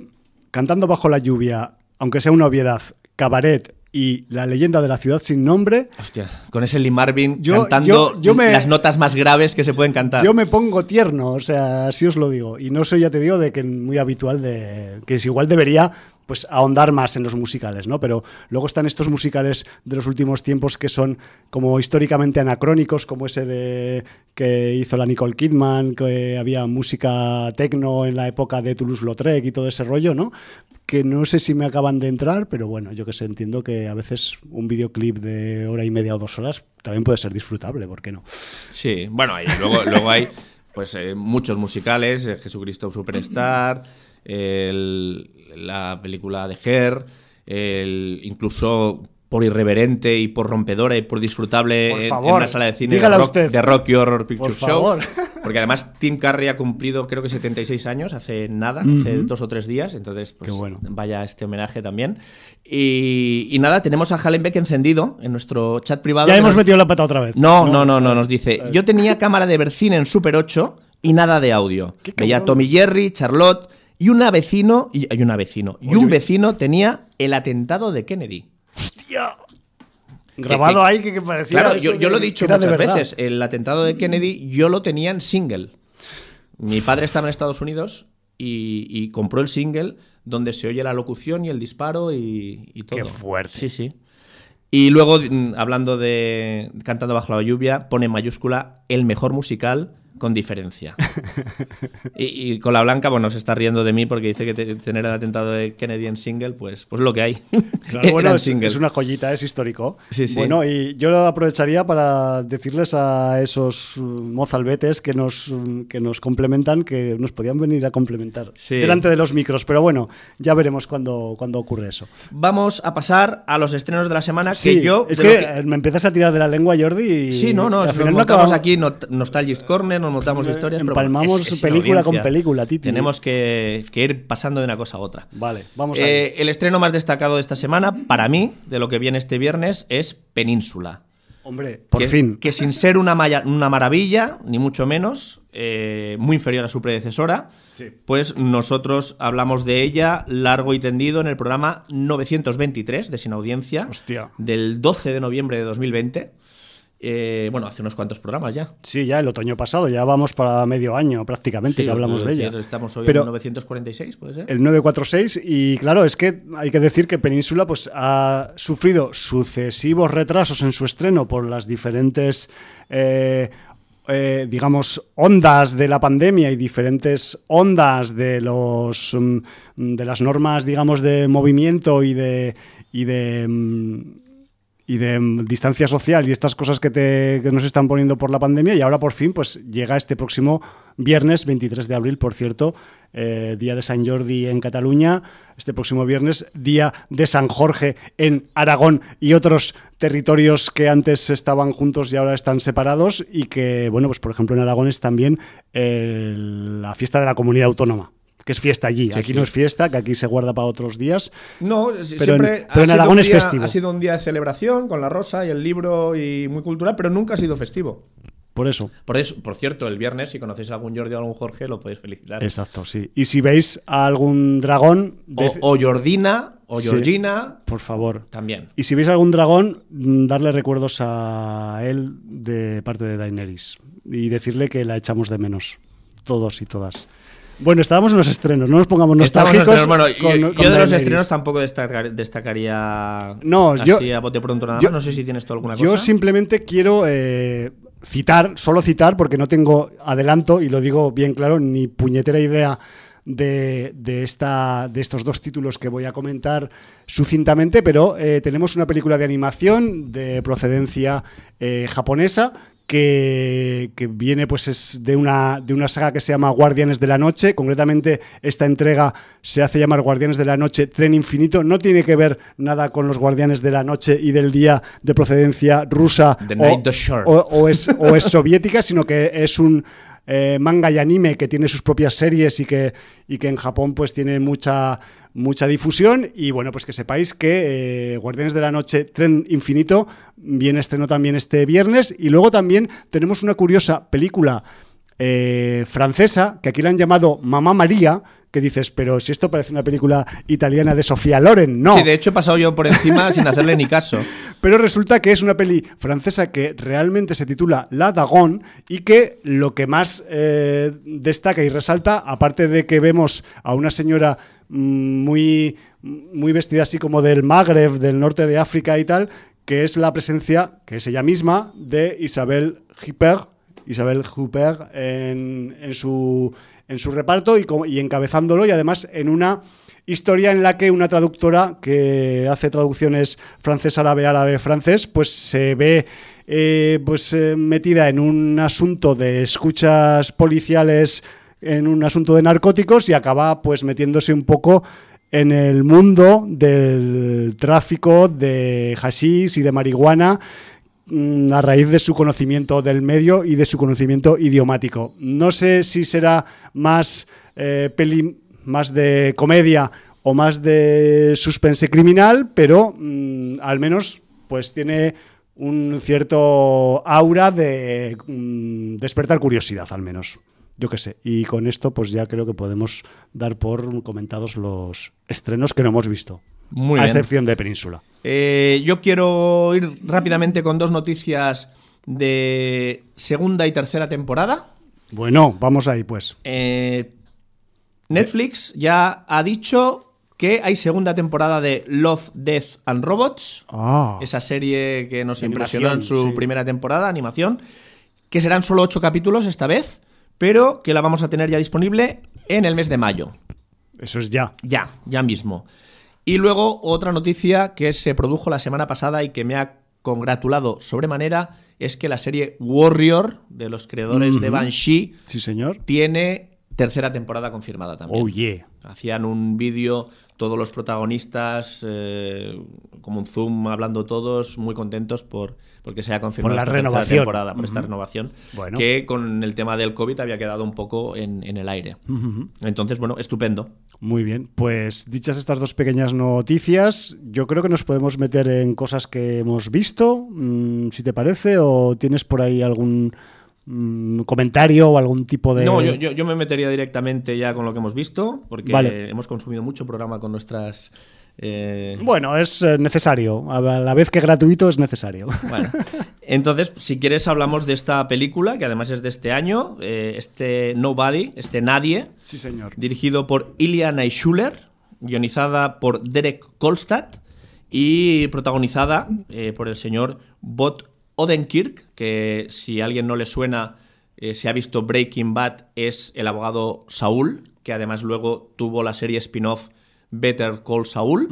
Cantando bajo la lluvia, aunque sea una obviedad, Cabaret y La leyenda de la ciudad sin nombre,
Hostia, con ese Lee Marvin
Yo-
cantando
yo- yo me-
las notas más graves que se pueden cantar.
yo me pongo tierno, o sea, así os lo digo. Y no soy, ya te digo, de que muy habitual de que es igual debería pues ahondar más en los musicales, ¿no? Pero luego están estos musicales de los últimos tiempos que son como históricamente anacrónicos, como ese de que hizo la Nicole Kidman, que había música tecno en la época de Toulouse-Lautrec y todo ese rollo, ¿no? Que no sé si me acaban de entrar, pero bueno, yo que sé, entiendo que a veces un videoclip de hora y media o dos horas también puede ser disfrutable, ¿por qué no?
Sí, bueno, y luego, luego hay pues eh, muchos musicales, eh, Jesucristo Superstar, el- la película de Her, el, incluso por irreverente y por rompedora y por disfrutable
Por
en- en, una sala de cine de rock,
usted.
de Rocky Horror Picture
Por
Show.
favor.
Porque además Tim Curry ha cumplido creo que 76 años, hace nada, hace dos o tres días, entonces pues
bueno.
vaya este homenaje también. Y, y nada, tenemos a Hallenbeck encendido en nuestro chat privado.
Ya hemos
nos-
metido la pata otra vez.
no, no, no, no, nos dice. Yo tenía cámara de ver cine en Super 8 y nada de audio. Veía a. Tommy Jerry, Charlotte y una vecino y hay una vecino y
Oye,
un
oye.
vecino tenía el atentado de Kennedy.
Hostia. Grabado
que-
ahí que, que parecía.
Claro, yo, lo he dicho muchas veces. El atentado de Kennedy yo lo tenía en single. Mi padre estaba en Estados Unidos y, y compró el single donde se oye la locución y el disparo y, y todo.
Qué fuerte.
Sí, sí. Y luego, mm, hablando de Cantando bajo la lluvia, pone en mayúscula el mejor musical con diferencia. y, y con la blanca, bueno, se está riendo de mí porque dice que te- tener el atentado de Kennedy en single, pues, pues lo que hay.
Claro, bueno, es, una joyita, es histórico.
Sí, sí.
Bueno, y yo lo aprovecharía para decirles a esos uh, mozalbetes que nos, um, que nos complementan que nos podían venir a complementar
Sí.
delante de los micros. Pero bueno, ya veremos cuando, cuando ocurre eso.
Vamos a pasar a los estrenos de la semana que yo...
es que me empiezas a tirar de la lengua, Jordi. Y
Sí, no, no,
al final no acabamos-
aquí not- Nostalgic Corner, nos montamos historias, pero
empalmamos
es- es
película con película, Titi.
Tenemos que, que ir pasando de una cosa a otra.
Vale, vamos a
Eh, el estreno más destacado de esta semana, para mí, de lo que viene este viernes, es Península.
Hombre, por
que,
fin.
Que sin ser una, maya- una maravilla, ni mucho menos, eh, muy inferior a su predecesora,
Sí.
pues nosotros hablamos de ella largo y tendido en el programa 923 de Sin Audiencia,
Hostia.
del 12 de noviembre de 2020. Eh, bueno, hace unos cuantos programas ya.
Sí, ya el otoño pasado, ya vamos para medio año prácticamente
Sí,
que hablamos
es
de
decir,
ella.
Estamos hoy
Pero
en 946, ¿puede ser?
el 946 y claro, es que hay que decir que Península pues ha sufrido sucesivos retrasos en su estreno por las diferentes eh, eh, digamos ondas de la pandemia y diferentes ondas de los mm, de las normas digamos de movimiento y de y de mm, y de mm, distancia social y estas cosas que, te, que nos están poniendo por la pandemia y ahora por fin pues llega este próximo viernes 23 de abril, por cierto, eh, día de San Jordi en Cataluña, este próximo viernes, día de San Jorge en Aragón y otros territorios que antes estaban juntos y ahora están separados y que, bueno, pues por ejemplo en Aragón es también la fiesta de la comunidad autónoma que es fiesta allí.
Sí,
aquí
sí.
no es fiesta, que aquí se guarda para otros días.
No,
Pero
siempre
en- pero Aragón es festivo.
Ha sido un día de celebración con la rosa y el libro y muy cultural, pero nunca ha sido festivo.
Por eso.
Por eso, por cierto, el viernes, si conocéis a algún Jordi o algún Jorge, lo podéis felicitar.
Exacto, sí. Y si veis a algún dragón,
O, Jordina, o
Sí.
Georgina,
por favor.
también.
Y si veis algún dragón, mm, darle recuerdos a él de parte de Daenerys y decirle que la echamos de menos, todos y todas. Bueno, estábamos en los estrenos, no nos pongamos nostálgicos.
estrenos. Bueno,
con-
yo,
con
yo de los estrenos tampoco destacar- destacaría
No,
así
yo-
a bote pronto nada
yo-
más. No sé si tienes tú alguna
Yo
cosa.
simplemente quiero eh, citar, solo citar, porque no tengo adelanto, y lo digo bien claro, ni puñetera idea de, de esta, de estos dos títulos que voy a comentar sucintamente, pero eh, tenemos una película de animación de procedencia eh, japonesa. Que, que viene pues es de una, de una saga que se llama Guardianes de la Noche. Concretamente, esta entrega se hace llamar Guardianes de la Noche Tren Infinito. No tiene que ver nada con los Guardianes de la Noche y del día de procedencia rusa
The
o,
Night the Shore.
o- o es, o es soviética, sino que es un eh, manga y anime que tiene sus propias series y que, y que en Japón pues tiene mucha, mucha difusión. Y bueno, pues que sepáis que eh, Guardianes de la Noche Tren Infinito viene estreno también este viernes. Y luego también tenemos una curiosa película eh, francesa, que aquí la han llamado Mamá María, que dices, pero si esto parece una película italiana de Sofía Loren, no.
Sí, de hecho he pasado yo por encima sin hacerle ni caso.
Pero resulta que es una peli francesa que realmente se titula La Dagon y que lo que más eh, destaca y resalta, aparte de que vemos a una señora muy, muy vestida así como del Magreb, del norte de África y tal, que es la presencia, que es ella misma, de Isabel Huppert, Isabel en, en su, en su reparto y, y encabezándolo y además en una historia en la que una traductora que hace traducciones francés, árabe, árabe, francés, pues se ve eh, pues eh, metida en un asunto de escuchas policiales, en un asunto de narcóticos y acaba pues metiéndose un poco en el mundo del tráfico de hashish y de marihuana mm, a raíz de su conocimiento del medio y de su conocimiento idiomático. No sé si será más eh, peli más de comedia o más de suspense criminal, pero mm, al menos pues tiene un cierto aura de mm, despertar curiosidad, al menos. Yo qué sé. Y con esto, pues ya creo que podemos dar por comentados los estrenos que no hemos visto.
Muy
a
bien.
excepción de Península.
Eh, yo quiero ir rápidamente con dos noticias de segunda y tercera temporada.
Bueno, vamos ahí, pues.
Eh, Netflix ya ha dicho que hay segunda temporada de Love, Death and Robots.
Ah,
Esa serie que nos impresionó en su
sí.
primera temporada, animación, que serán solo ocho capítulos esta vez, pero que la vamos a tener ya disponible en el mes de mayo.
eso es ya.
Ya, ya mismo. Y luego otra noticia que se produjo la semana pasada y que me ha congratulado sobremanera es que la serie Warrior de los creadores de Banshee
Sí, señor.
tiene tercera temporada confirmada también.
Oh, yeah.
Hacían un vídeo todos los protagonistas, eh, como un zoom, hablando todos, muy contentos por porque se haya confirmado
Por la
esta
renovación.
temporada, por esta renovación,
Bueno.
que con el tema del COVID había quedado un poco en, en el aire. Entonces, bueno, estupendo.
Muy bien, pues dichas estas dos pequeñas noticias, yo creo que nos podemos meter en cosas que hemos visto, mm, si te parece, o tienes por ahí algún mm, comentario o algún tipo de...
No, yo, yo- yo me metería directamente ya con lo que hemos visto, porque
Vale.
hemos consumido mucho programa con nuestras... eh,
Bueno, es eh, necesario, a la vez que gratuito es necesario.
Bueno, entonces, si quieres, hablamos de esta película, que además es de este año, eh, este Nobody, este Nadie,
Sí, señor.
dirigido por Ilya Naishuller, guionizada por Derek Kolstad y protagonizada eh, por el señor Bot Odenkirk, que si a alguien no le suena, se ha visto Breaking Bad, es el abogado Saúl, que además luego tuvo la serie spin-off Better Call Saul.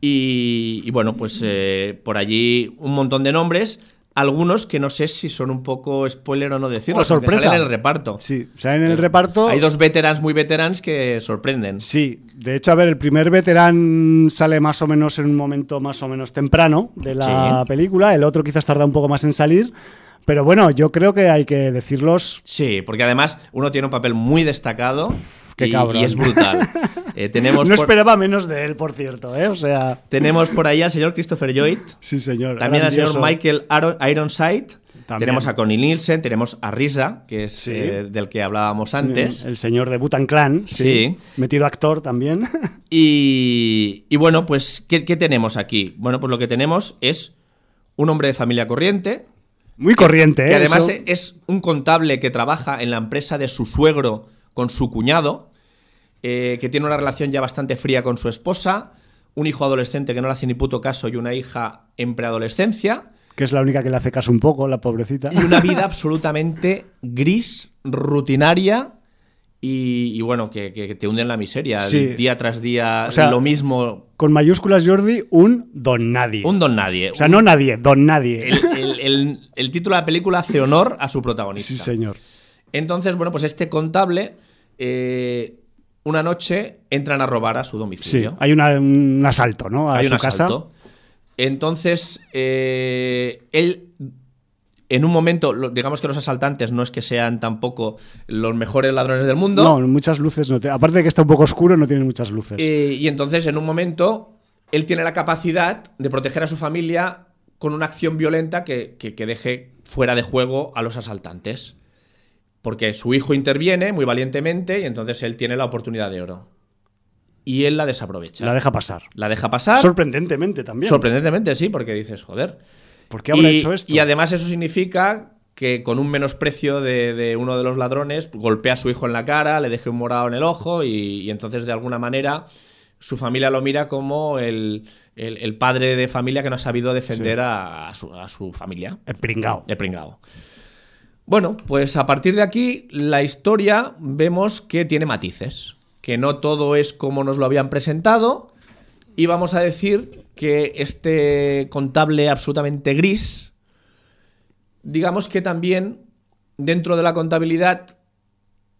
Y, y bueno, pues eh, por allí un montón de nombres. Algunos que no sé si son un poco spoiler o no decirlo.
O sorpresa.
Salen en el reparto.
Sí, salen en el reparto.
Hay dos veterans muy veterans que sorprenden.
Sí, de hecho, a ver, el primer veterán sale más o menos en un momento más o menos temprano de la
Sí.
película, el otro quizás tarda un poco más en salir, pero bueno, yo creo que hay que decirlos.
Sí, porque además uno tiene un papel muy destacado
Qué
y,
cabrón.
y es brutal. Eh, tenemos,
No
por,
esperaba menos de él, por cierto, ¿eh? O sea,
tenemos por ahí al señor Christopher Lloyd,
sí, señor.
también al señor. Michael Ironside,
También.
tenemos a Connie Nielsen, tenemos a Risa, que es
Sí.
eh, del que hablábamos antes.
El señor de Butan Clan, sí.
Sí.
Metido actor también.
Y, y bueno, pues, ¿qué, qué tenemos aquí? Bueno, pues lo que tenemos es un hombre de familia corriente,
Muy corriente, ¿eh?
que además
Eso-
es un contable que trabaja en la empresa de su suegro con su cuñado, eh, que tiene una relación ya bastante fría con su esposa, un hijo adolescente que no le hace ni puto caso y una hija en preadolescencia,
que es la única que le hace caso un poco, la pobrecita.
y una vida absolutamente gris, rutinaria. Y, y bueno, que, que- te hunde en la miseria.
Sí.
Día tras día,
O sea,
lo mismo.
Con mayúsculas, Jordi, un don nadie.
Un don nadie.
o sea, no nadie, don nadie.
El, el- el- el título de la película hace honor a su protagonista.
Sí, señor.
Entonces, bueno, pues este contable, eh, una noche entran a robar a su
Sí,
domicilio.
hay una- un asalto, ¿no? A
Hay
su
un
casa.
asalto. Entonces, eh, él, en un momento, digamos que los asaltantes no es que sean tampoco los mejores ladrones del mundo.
No, muchas luces no te- Aparte de que está un poco oscuro, no tiene muchas luces.
Eh, y entonces, en un momento, él tiene la capacidad de proteger a su familia con una acción violenta que, que- que deje fuera de juego a los asaltantes. Porque su hijo interviene muy valientemente y entonces él tiene la oportunidad de oro. Y él la desaprovecha.
La deja pasar.
La deja pasar.
Sorprendentemente también.
Sorprendentemente, sí, porque dices, joder.
¿Por qué habrá
y,
hecho esto?
y además eso significa que con un menosprecio de, de uno de los ladrones golpea a su hijo en la cara, le deje un morado en el ojo y, y entonces de alguna manera su familia lo mira como el, el- el padre de familia que no ha sabido defender a, a su, a su familia.
El pringao.
De pringao. Bueno, pues a partir de aquí la historia vemos que tiene matices, que no todo es como nos lo habían presentado y vamos a decir que este contable absolutamente gris, digamos que también dentro de la contabilidad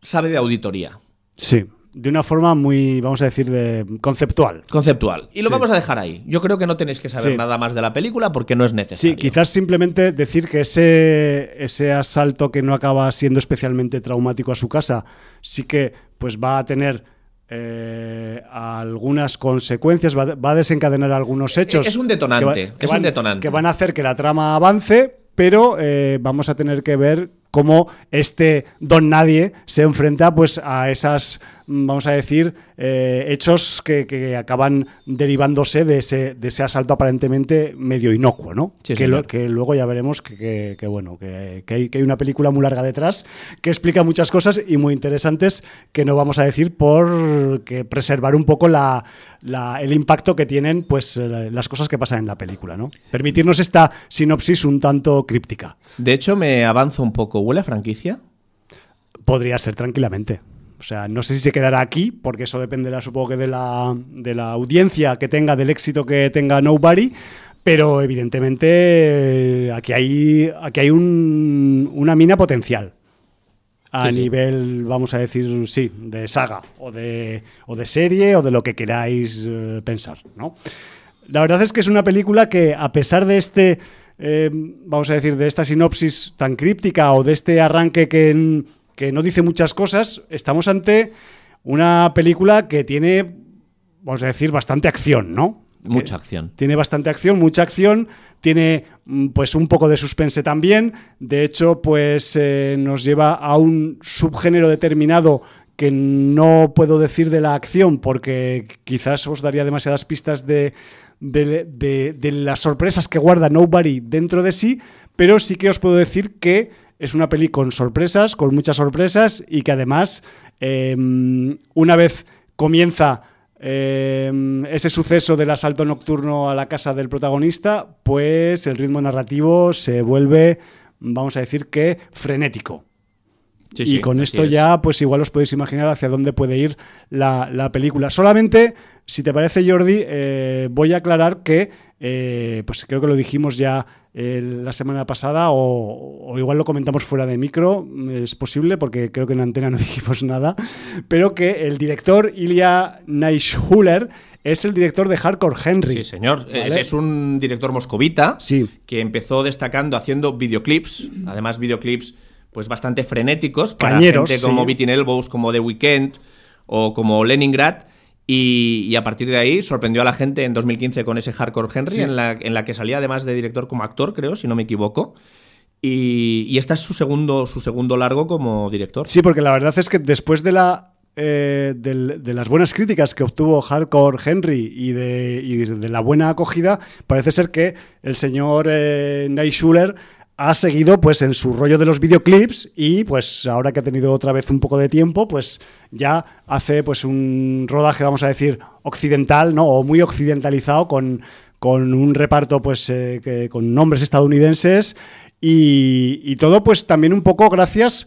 sabe de auditoría,
Sí. De una forma muy, vamos a decir, de conceptual.
conceptual. Y lo
Sí.
vamos a dejar ahí. Yo creo que no tenéis que saber
Sí.
nada más de la película porque no es necesario.
Sí, quizás simplemente decir que ese, ese asalto que no acaba siendo especialmente traumático a su casa, sí que pues va a tener eh, algunas consecuencias, va, a- va a desencadenar algunos hechos.
Es un detonante,
que va- que
es un detonante.
Que van a hacer que la trama avance, pero eh, vamos a tener que ver cómo este don nadie se enfrenta pues a esas vamos a decir eh, hechos que, que acaban derivándose de ese, de ese asalto aparentemente medio inocuo no
Sí,
que, lo-
señor.
que luego ya veremos que, que- bueno que, que hay, que hay una película muy larga detrás que explica muchas cosas y muy interesantes que no vamos a decir por que preservar un poco la, la- el impacto que tienen pues eh, las cosas que pasan en la película no permitirnos esta sinopsis un tanto críptica
De hecho, me avanzo un poco. ¿Huele a franquicia?
Podría ser tranquilamente. O sea, no sé si se quedará aquí, porque eso dependerá, supongo que de la, de la audiencia que tenga, del éxito que tenga Nobody. Pero evidentemente eh, aquí hay, aquí hay un- una mina potencial. A
Sí, sí.
nivel, vamos a decir, sí, de saga, o de, o de serie, o de lo que queráis eh, pensar, ¿no? La verdad es que es una película que, a pesar de este, eh, vamos a decir, de esta sinopsis tan críptica o de este arranque que, que no dice muchas cosas, estamos ante una película que tiene, vamos a decir, bastante acción, ¿no?
Mucha
Que
acción.
Tiene bastante acción, mucha acción. Tiene mm, pues un poco de suspense también. De hecho, pues eh, nos lleva a un subgénero determinado que no puedo decir de la acción porque quizás os daría demasiadas pistas de, de- de- de las sorpresas que guarda Nobody dentro de sí, pero sí que os puedo decir que es una peli con sorpresas, con muchas sorpresas y que además eh, una vez comienza eh, ese suceso del asalto nocturno a la casa del protagonista, pues el ritmo narrativo se vuelve, vamos a decir que frenético.
Sí,
y
sí,
con esto
es.
ya, pues igual os podéis imaginar hacia dónde puede ir la, la película. Solamente, si te parece, Jordi, eh, voy a aclarar que, eh, pues creo que lo dijimos ya eh, la semana pasada, o, o igual lo comentamos fuera de micro, es posible, porque creo que en antena no dijimos nada, pero que el director Ilya Neishuller es el director de Hardcore Henry.
Sí, señor.
¿Vale?
Es, es un director moscovita
Sí.
que empezó destacando haciendo videoclips, además videoclips pues bastante frenéticos para
Cañeros,
gente como
sí.
Beating Elbows, como The Weeknd o como Leningrad. Y, y a partir de ahí sorprendió a la gente en 2015 con ese Hardcore Henry,
Sí.
en, la, en la que salía además de director como actor, creo, si no me equivoco. Y, y este es su segundo, su segundo largo como director.
Sí, porque la verdad es que después de la eh, de, las buenas críticas que obtuvo Hardcore Henry y de, y de la buena acogida, parece ser que el señor eh, Nate Schuller ha seguido pues en su rollo de los videoclips y pues ahora que ha tenido otra vez un poco de tiempo, pues ya hace pues un rodaje, vamos a decir, occidental, ¿no? O muy occidentalizado con, con un reparto pues eh, que- con nombres estadounidenses y, y todo pues también un poco gracias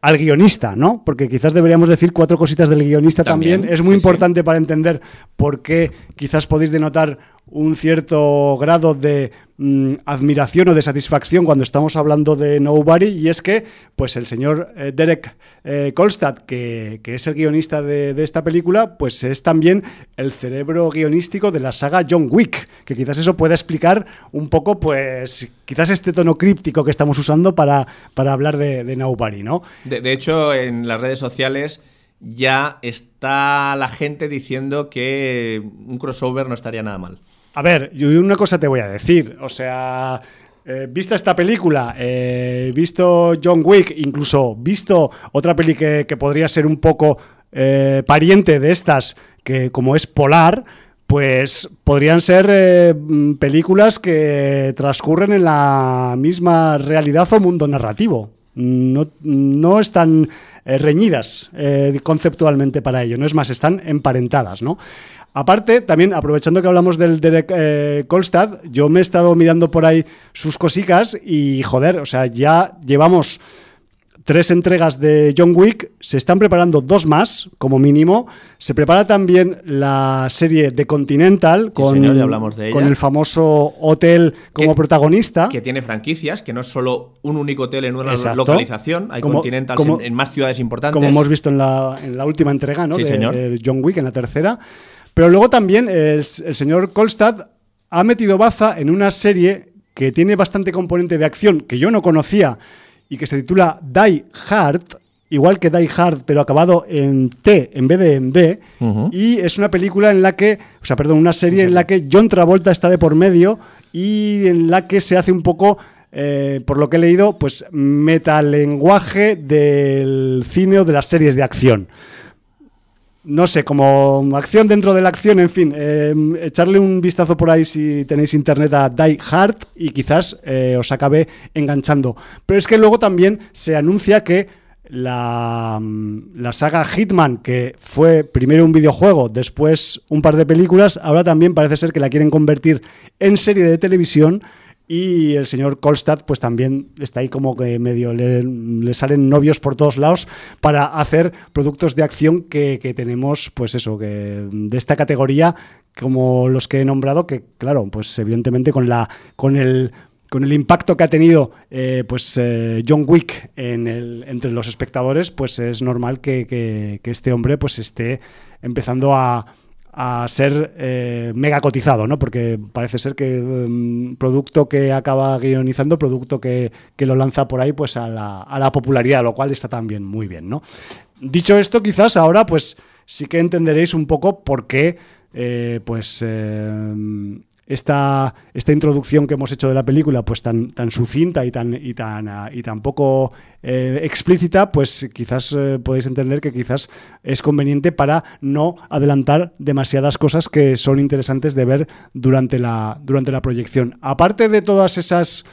al guionista, ¿no? Porque quizás deberíamos decir cuatro cositas del guionista también.
También,
Es muy
sí,
importante para entender por qué quizás podéis denotar un cierto grado de mm, admiración o de satisfacción cuando estamos hablando de Nobody y es que pues el señor eh, Derek eh, Kolstad que, que es el guionista de, de esta película pues es también el cerebro guionístico de la saga John Wick que quizás eso pueda explicar un poco pues quizás este tono críptico que estamos usando para, para hablar de, de Nobody, ¿no?
De, de hecho, en las redes sociales ya está la gente diciendo que un crossover no estaría nada mal.
A ver, yo una cosa te voy a decir. O sea, eh, vista esta película, eh, visto John Wick, incluso visto otra peli que, podría ser un poco eh, pariente de estas, que como es Polar, pues podrían ser películas que transcurren en la misma realidad o mundo narrativo. No, no están reñidas conceptualmente para ello, no es más, están emparentadas, ¿no? Aparte, también aprovechando que hablamos del Derek eh, Kolstad, yo me he estado mirando por ahí sus cosicas y joder, o sea, ya llevamos tres entregas de John Wick, se están preparando dos más, como mínimo. Se prepara también la serie The Continental con,
señor, de
el famoso hotel como
Que-
protagonista.
Que tiene franquicias, que no es solo un único hotel en una
Exacto.
localización, hay
Como-
continentals
como-
en, en más ciudades importantes.
como hemos visto en la, en la última entrega ¿no?
Sí,
de,
señor.
de John Wick, en la tercera. Pero luego también el, el señor Kolstad ha metido baza en una serie que tiene bastante componente de acción que yo no conocía y que se titula Die Hard, igual que Die Hard, pero acabado en T en vez de en D. Y es una película en la que, o sea, perdón, una serie en la que John Travolta está de por medio y en la que se hace un poco, eh, por lo que he leído, pues metalenguaje del cine o de las series de acción. No sé, como acción dentro de la acción, en fin, eh, echarle un vistazo por ahí si tenéis internet a Die Hard y quizás eh, os acabe enganchando. Pero es que luego también se anuncia que la, mm, la saga Hitman, que fue primero un videojuego, después un par de películas, ahora también parece ser que la quieren convertir en serie de televisión. Y el señor Kolstad, pues también está ahí como que medio le, le salen novios por todos lados para hacer productos de acción que, que tenemos, pues eso, que de esta categoría, como los que he nombrado, que claro, pues evidentemente con la, con el con el impacto que ha tenido eh, pues eh, John Wick en el, entre los espectadores, pues es normal que, que- que este hombre pues esté empezando a, a ser eh, mega cotizado, ¿no? Porque parece ser que mm, producto que acaba guionizando, producto que, que lo lanza por ahí, pues a la, a la popularidad, lo cual está también muy bien, ¿no? Dicho esto, quizás ahora, pues sí que entenderéis un poco por qué, eh, pues eh, esta, esta introducción que hemos hecho de la película, pues tan, tan sucinta y tan, y tan, ah, y tan poco eh, explícita, pues quizás eh, podéis entender que quizás es conveniente para no adelantar demasiadas cosas que son interesantes de ver durante la, durante la proyección. Aparte de todas esas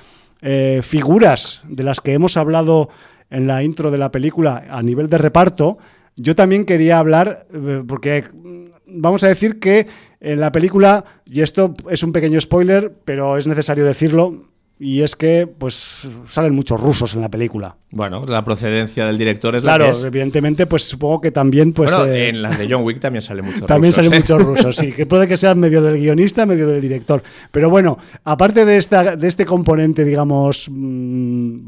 eh, figuras de las que hemos hablado en la intro de la película a nivel de reparto, yo también quería hablar, porque mm, vamos a decir que en la película, y esto es un pequeño spoiler, pero es necesario decirlo, y es que pues salen muchos rusos en la película.
Bueno, la procedencia del director es
claro,
la que es.
evidentemente, pues supongo que también pues
bueno,
eh,
en las de John Wick también sale mucho
también
rusos,
salen
¿eh?
muchos rusos, sí, que puede que sea medio del guionista, medio del director. Pero bueno, aparte de esta de este componente, digamos, mm,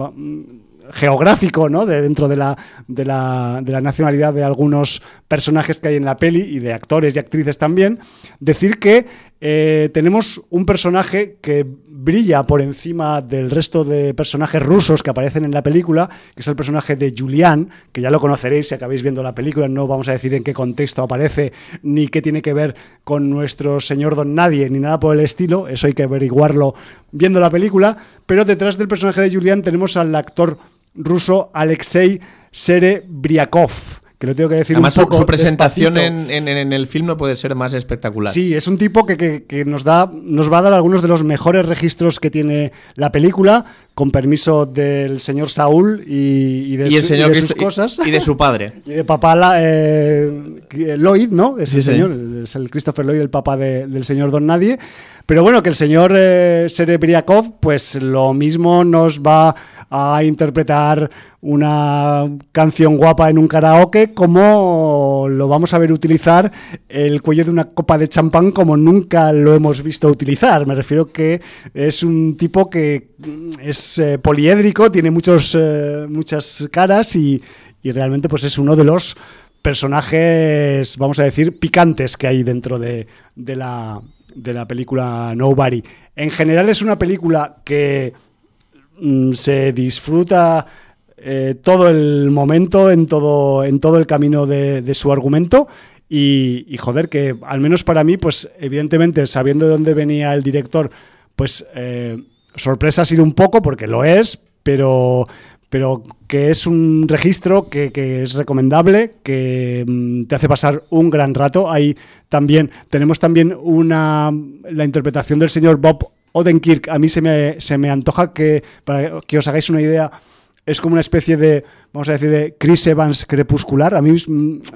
geográfico, ¿no? De dentro de la, de la de la nacionalidad de algunos personajes que hay en la peli y de actores y actrices también, decir que eh, tenemos un personaje que brilla por encima del resto de personajes rusos que aparecen en la película, que es el personaje de Julian, que ya lo conoceréis si acabáis viendo la película, no vamos a decir en qué contexto aparece, ni qué tiene que ver con nuestro señor Don Nadie, ni nada por el estilo, eso hay que averiguarlo viendo la película, pero detrás del personaje de Julian tenemos al actor ruso Alexei Serebriakov, que lo tengo que decir
Además,
un
su,
poco
su presentación en, en- en el film no puede ser más espectacular.
Sí, es un tipo que, que- que nos da, nos va a dar algunos de los mejores registros que tiene la película, con permiso del señor Saúl y, y de,
y el
su-
señor
y de sus cosas.
y de su padre.
Y de papá la- eh, Lloyd, ¿no? Es
Sí,
el
sí.
señor, es el Christopher Lloyd, el papá de- del señor Don Nadie. Pero bueno, que el señor eh, Serebriakov, pues lo mismo nos va a interpretar una canción guapa en un karaoke, como lo vamos a ver utilizar el cuello de una copa de champán como nunca lo hemos visto utilizar. Me refiero que es un tipo que es eh, poliédrico, tiene muchos, eh, muchas caras y, y realmente pues es uno de los personajes, vamos a decir, picantes que hay dentro de, de la, de la película Nobody. En general es una película que se disfruta eh, todo el momento, en todo, en todo el camino de, su argumento. Y, y, joder, que al menos para mí, pues evidentemente, sabiendo de dónde venía el director, pues eh, sorpresa ha sido un poco, porque lo es, pero, pero que es un registro que, que es recomendable, que mm, te hace pasar un gran rato. Ahí también tenemos también una la interpretación del señor Bob Odenkirk. A mí se me, se me antoja que, para que os hagáis una idea, es como una especie de, vamos a decir, de Chris Evans crepuscular. A mí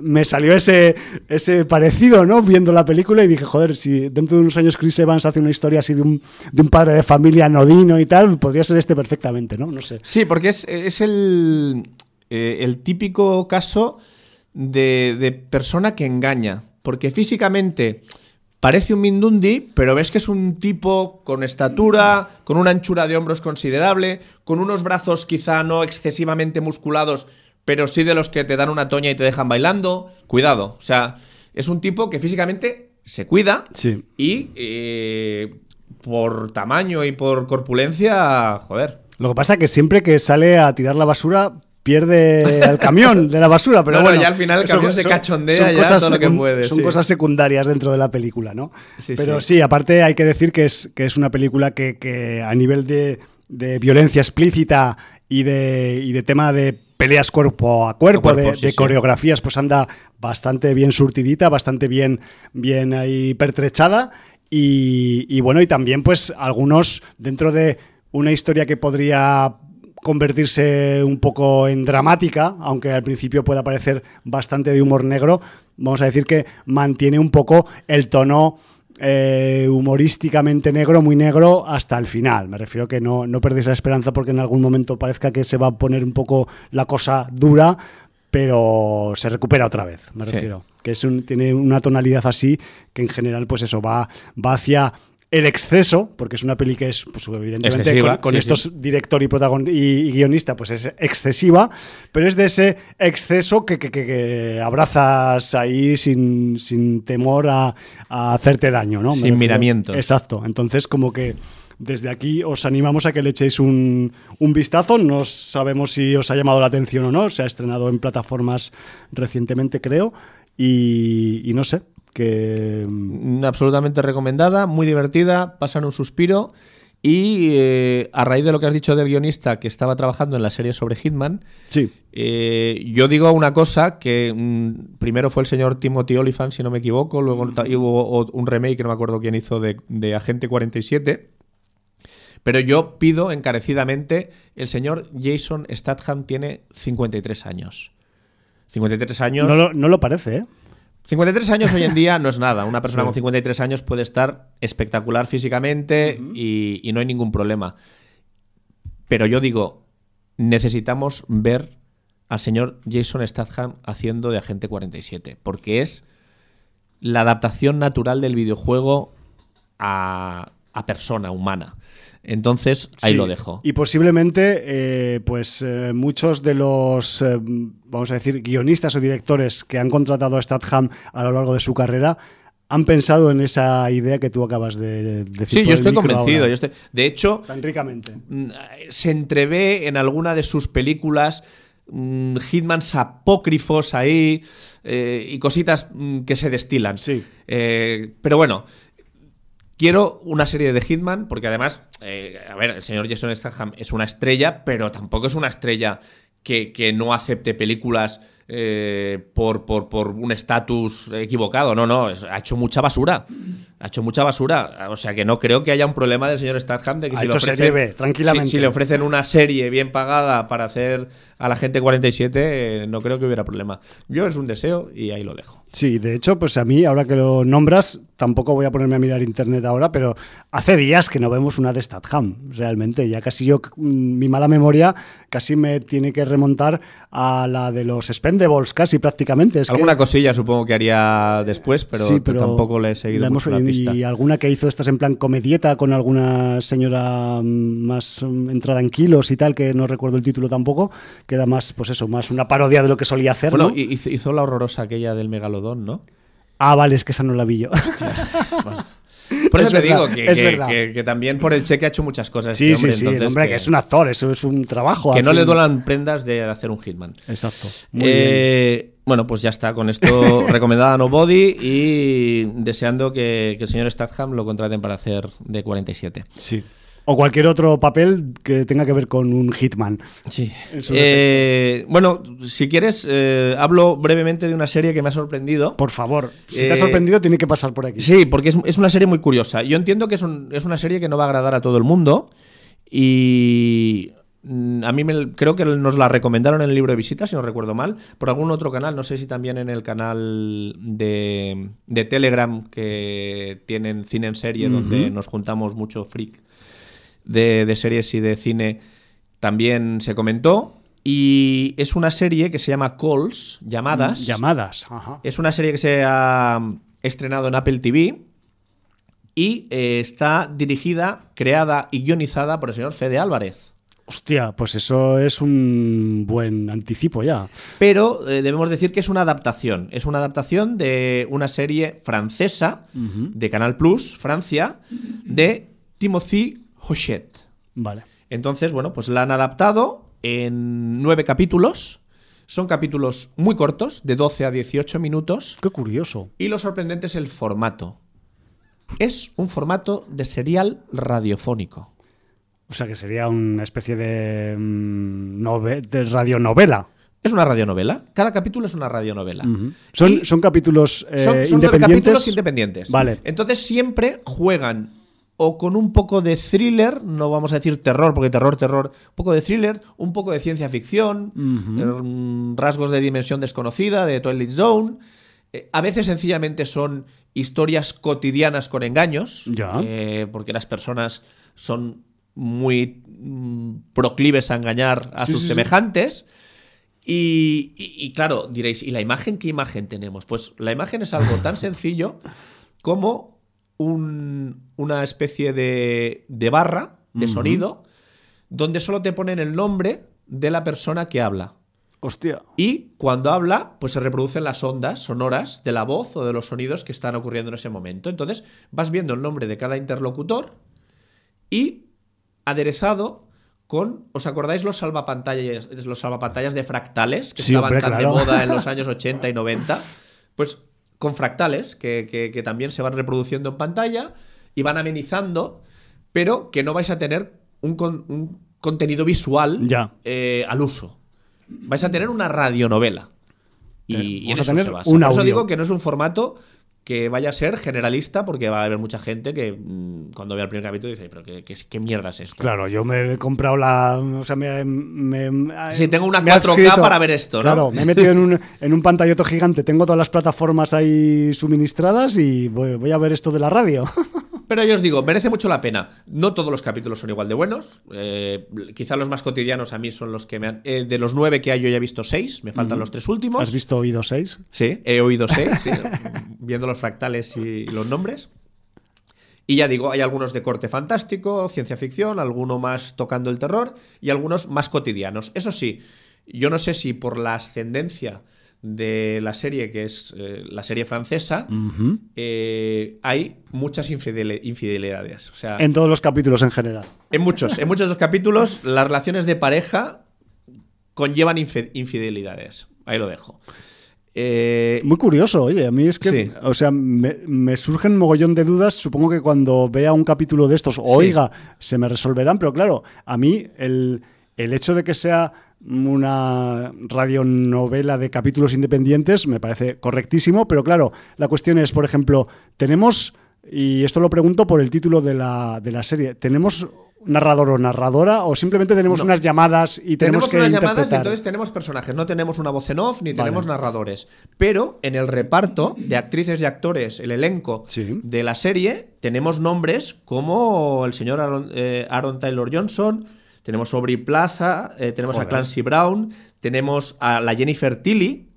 me salió ese, ese parecido, ¿no? Viendo la película y dije, joder, si dentro de unos años Chris Evans hace una historia así de un, de un padre de familia anodino y tal, podría ser este perfectamente, ¿no? No sé.
Sí, porque es, es el, eh, el típico caso de, de persona que engaña. Porque físicamente parece un Mindundi, pero ves que es un tipo con estatura, con una anchura de hombros considerable, con unos brazos quizá no excesivamente musculados, pero sí de los que te dan una toña y te dejan bailando. Cuidado, o sea, es un tipo que físicamente se cuida
Sí.
y eh, por tamaño y por corpulencia, joder.
Lo que pasa es que siempre que sale a tirar la basura pierde al camión de la basura, pero
No, no,
bueno,
ya al final el
son-
camión se cachondea
son
ya
cosas
todo lo que puede,
Son
sí.
cosas secundarias dentro de la película, ¿no?
Sí,
pero
sí.
sí. aparte hay que decir que es, que es una película que, que a nivel de, de violencia explícita y de, y de tema de peleas cuerpo a cuerpo, de,
sí,
de
sí.
coreografías, pues anda bastante bien surtidita, bastante bien, bien ahí pertrechada. Y, y bueno, y también pues algunos dentro de una historia que podría convertirse un poco en dramática, aunque al principio pueda parecer bastante de humor negro, vamos a decir que mantiene un poco el tono eh, humorísticamente negro, muy negro, hasta el final. Me refiero que no, no perdéis la esperanza porque en algún momento parezca que se va a poner un poco la cosa dura, pero se recupera otra vez, me
Sí.
refiero. Que es un- tiene una tonalidad así que en general, pues eso, va, va hacia el exceso, porque es una peli que es, pues evidentemente,
Excesiva,
con, con
sí,
estos
sí.
director y y, y guionista, pues es excesiva, pero es de ese exceso que, que- que- que abrazas ahí sin, sin temor a, a hacerte daño, ¿no?
Sin miramientos.
Exacto. Entonces, como que desde aquí os animamos a que le echéis un, un vistazo. No sabemos si os ha llamado la atención o no. Se ha estrenado en plataformas recientemente, creo. Y, y no sé, que...
Mm, Absolutamente recomendada, muy divertida, pasan un suspiro. Y eh, a raíz de lo que has dicho del guionista que estaba trabajando en la serie sobre Hitman,
Sí,
eh, yo digo una cosa que mm, primero fue el señor Timothy Olyphant, si no me equivoco, luego hubo un remake, que no me acuerdo quién hizo, de, de Agente 47. Pero yo pido encarecidamente, el señor Jason Statham tiene 53 años. 53 años.
no lo, no lo parece, ¿eh?
53 años hoy en día no es nada. Una persona
Sí.
con 53 años puede estar espectacular físicamente y, y no hay ningún problema. Pero yo digo, necesitamos ver al señor Jason Statham haciendo de Agente 47, porque es la adaptación natural del videojuego a, a persona humana. Entonces, ahí
Sí,
lo dejo.
Y posiblemente, eh, pues eh, muchos de los, eh, vamos a decir, guionistas o directores que han contratado a Statham a lo largo de su carrera han pensado en esa idea que tú acabas de, de decir.
Sí, yo estoy convencido. yo estoy- De hecho,
Tan ricamente.
mm, se entrevé en alguna de sus películas mm, Hitmans apócrifos ahí eh, y cositas mm, que se destilan.
Sí.
Eh, pero bueno, quiero una serie de Hitman porque además, eh, a ver, el señor Jason Statham es una estrella, pero tampoco es una estrella que, que no acepte películas eh, por, por- por un estatus equivocado. No, no, ha hecho mucha basura. Ha hecho mucha basura. O sea que no creo que haya un problema del señor Statham de que
Ha
si le
hecho
ofrecen,
serie B, tranquilamente.
Si, si le ofrecen una serie bien pagada para hacer a la gente 47, eh, no creo que hubiera problema. Yo es un deseo y ahí lo dejo.
Sí, de hecho, pues a mí, ahora que lo nombras, tampoco voy a ponerme a mirar internet ahora, pero hace días que no vemos una de Statham, realmente. Ya casi yo, mm, mi mala memoria casi me tiene que remontar a la de los Spendables, casi prácticamente. Es que-
Alguna cosilla supongo que haría después, pero,
Sí,
tampoco le he seguido mucho la pista.
Y alguna que hizo estas en plan comedieta con alguna señora mm, más mm, entrada en kilos y tal, que no recuerdo el título tampoco, que era más, pues eso, más una parodia de lo que solía hacer.
Bueno,
¿no?
hi- hizo, la horrorosa aquella del megalodón, ¿no?
Ah, vale, es que esa no la vi yo.
Por eso
Es
te
verdad,
digo que,
es
que-
verdad.
que- que también por el cheque ha hecho muchas cosas.
Sí,
este hombre,
sí, sí,
entonces
hombre, que... es un actor, eso es un trabajo.
que no le duelan prendas de hacer un Hitman.
Exacto. Muy bien.
Eh, bueno, pues ya está, con esto recomendada Nobody y deseando que, que el señor Statham lo contraten para hacer de 47.
Sí. O cualquier otro papel que tenga que ver con un hitman.
Sí. Eh, bueno, si quieres, eh, hablo brevemente de una serie que me ha sorprendido.
Por favor, si te
Eh,
ha sorprendido, tiene que pasar por aquí.
Sí, porque es, es una serie muy curiosa. Yo entiendo que es, un- es una serie que no va a agradar a todo el mundo. Y mm, a mí me- creo que nos la recomendaron en el libro de visitas, si no recuerdo mal, por algún otro canal. No sé si también en el canal de, de Telegram que tienen cine en serie, donde nos juntamos mucho freak de, de series y de cine, también se comentó. Y es una serie que se llama Calls, llamadas.
Llamadas. Ajá.
Es una serie que se ha estrenado en Apple TV y eh, está dirigida, creada y guionizada por el señor Fede Álvarez.
Hostia, pues eso es un buen anticipo ya.
Pero eh, debemos decir que es una adaptación. Es una adaptación de una serie francesa de Canal Plus, Francia, de Timothy Hochet.
Vale.
Entonces, bueno, pues la han adaptado en nueve capítulos. Son capítulos muy cortos, de 12 a 18 minutos.
Qué curioso.
Y lo sorprendente es el formato. Es un formato de serial radiofónico.
O sea que sería una especie de, mm, de radionovela.
Es una radionovela. Cada capítulo es una radionovela.
Son,
Y
son capítulos eh,
son- son
independientes.
capítulos independientes.
Vale.
Entonces siempre juegan o con un poco de thriller, no vamos a decir terror, porque terror, terror, un poco de thriller, un poco de ciencia ficción, eh, rasgos de dimensión desconocida, de Twilight Zone. Eh, a veces sencillamente son historias cotidianas con engaños,
Ya.
eh, porque las personas son muy mm, proclives a engañar a
Sí,
sus
sí, sí.
semejantes. Y, y- y claro, diréis, ¿y la imagen qué imagen tenemos? Pues la imagen es algo tan sencillo como un- una especie de, de barra de sonido donde solo te ponen el nombre de la persona que habla.
Hostia.
Y cuando habla, pues se reproducen las ondas sonoras de la voz o de los sonidos que están ocurriendo en ese momento. Entonces vas viendo el nombre de cada interlocutor y aderezado con, ¿os acordáis los salvapantallas, los salvapantallas de fractales que estaban tan
claro.
de moda en los años 80 y 90? Pues con fractales que, que- que también se van reproduciendo en pantalla y van amenizando, pero que no vais a tener un, con- un contenido visual
Ya.
eh, al uso. Vais a tener una radionovela. Y, y en
a
eso
tener
se basa.
un
Por eso digo que no es un formato que vaya a ser generalista, porque va a haber mucha gente que mm, cuando vea el primer capítulo dice, pero ¿qué, qué, qué mierda es esto?
Claro, yo me he comprado la. O sea, me. me-
Sí, tengo una
me he
4K para ver esto, ¿no?
Claro, me he metido en un, en un pantalloto gigante, tengo todas las plataformas ahí suministradas y voy, voy a ver esto de la radio.
Pero yo os digo, merece mucho la pena. No todos los capítulos son igual de buenos. Eh, quizá los más cotidianos a mí son los que me han. eh, de los nueve que hay, yo ya he visto seis. Me faltan los tres últimos.
¿Has visto oído 6?
Sí, he oído seis, sí, viendo los fractales y los nombres. Y ya digo, hay algunos de corte fantástico, ciencia ficción, alguno más tocando el terror y algunos más cotidianos. Eso sí, yo no sé si por la ascendencia de la serie, que es eh, la serie francesa, eh, hay muchas infidel- infidelidades. O sea,
En todos los capítulos en general.
en muchos, en muchos de los capítulos, las relaciones de pareja conllevan infidelidades. Ahí lo dejo. Eh,
Muy curioso, oye, a mí es que,
Sí.
o sea, me, me surgen mogollón de dudas, supongo que cuando vea un capítulo de estos, oiga, se me resolverán, pero claro, a mí el, el hecho de que sea una radionovela de capítulos independientes me parece correctísimo, pero claro, la cuestión es, por ejemplo, tenemos, y esto lo pregunto por el título de la, de la serie, ¿tenemos narrador o narradora o simplemente tenemos
No.
unas llamadas y tenemos,
tenemos
que
unas llamadas y
interpretar?
entonces tenemos personajes. No tenemos una voz en off ni
Vale.
tenemos narradores. Pero en el reparto de actrices y actores, el elenco
Sí.
de la serie, tenemos nombres como el señor Aaron, eh, Aaron Taylor Johnson, tenemos a Aubrey Plaza, eh, tenemos a. Clancy Brown, tenemos a la Jennifer Tilly,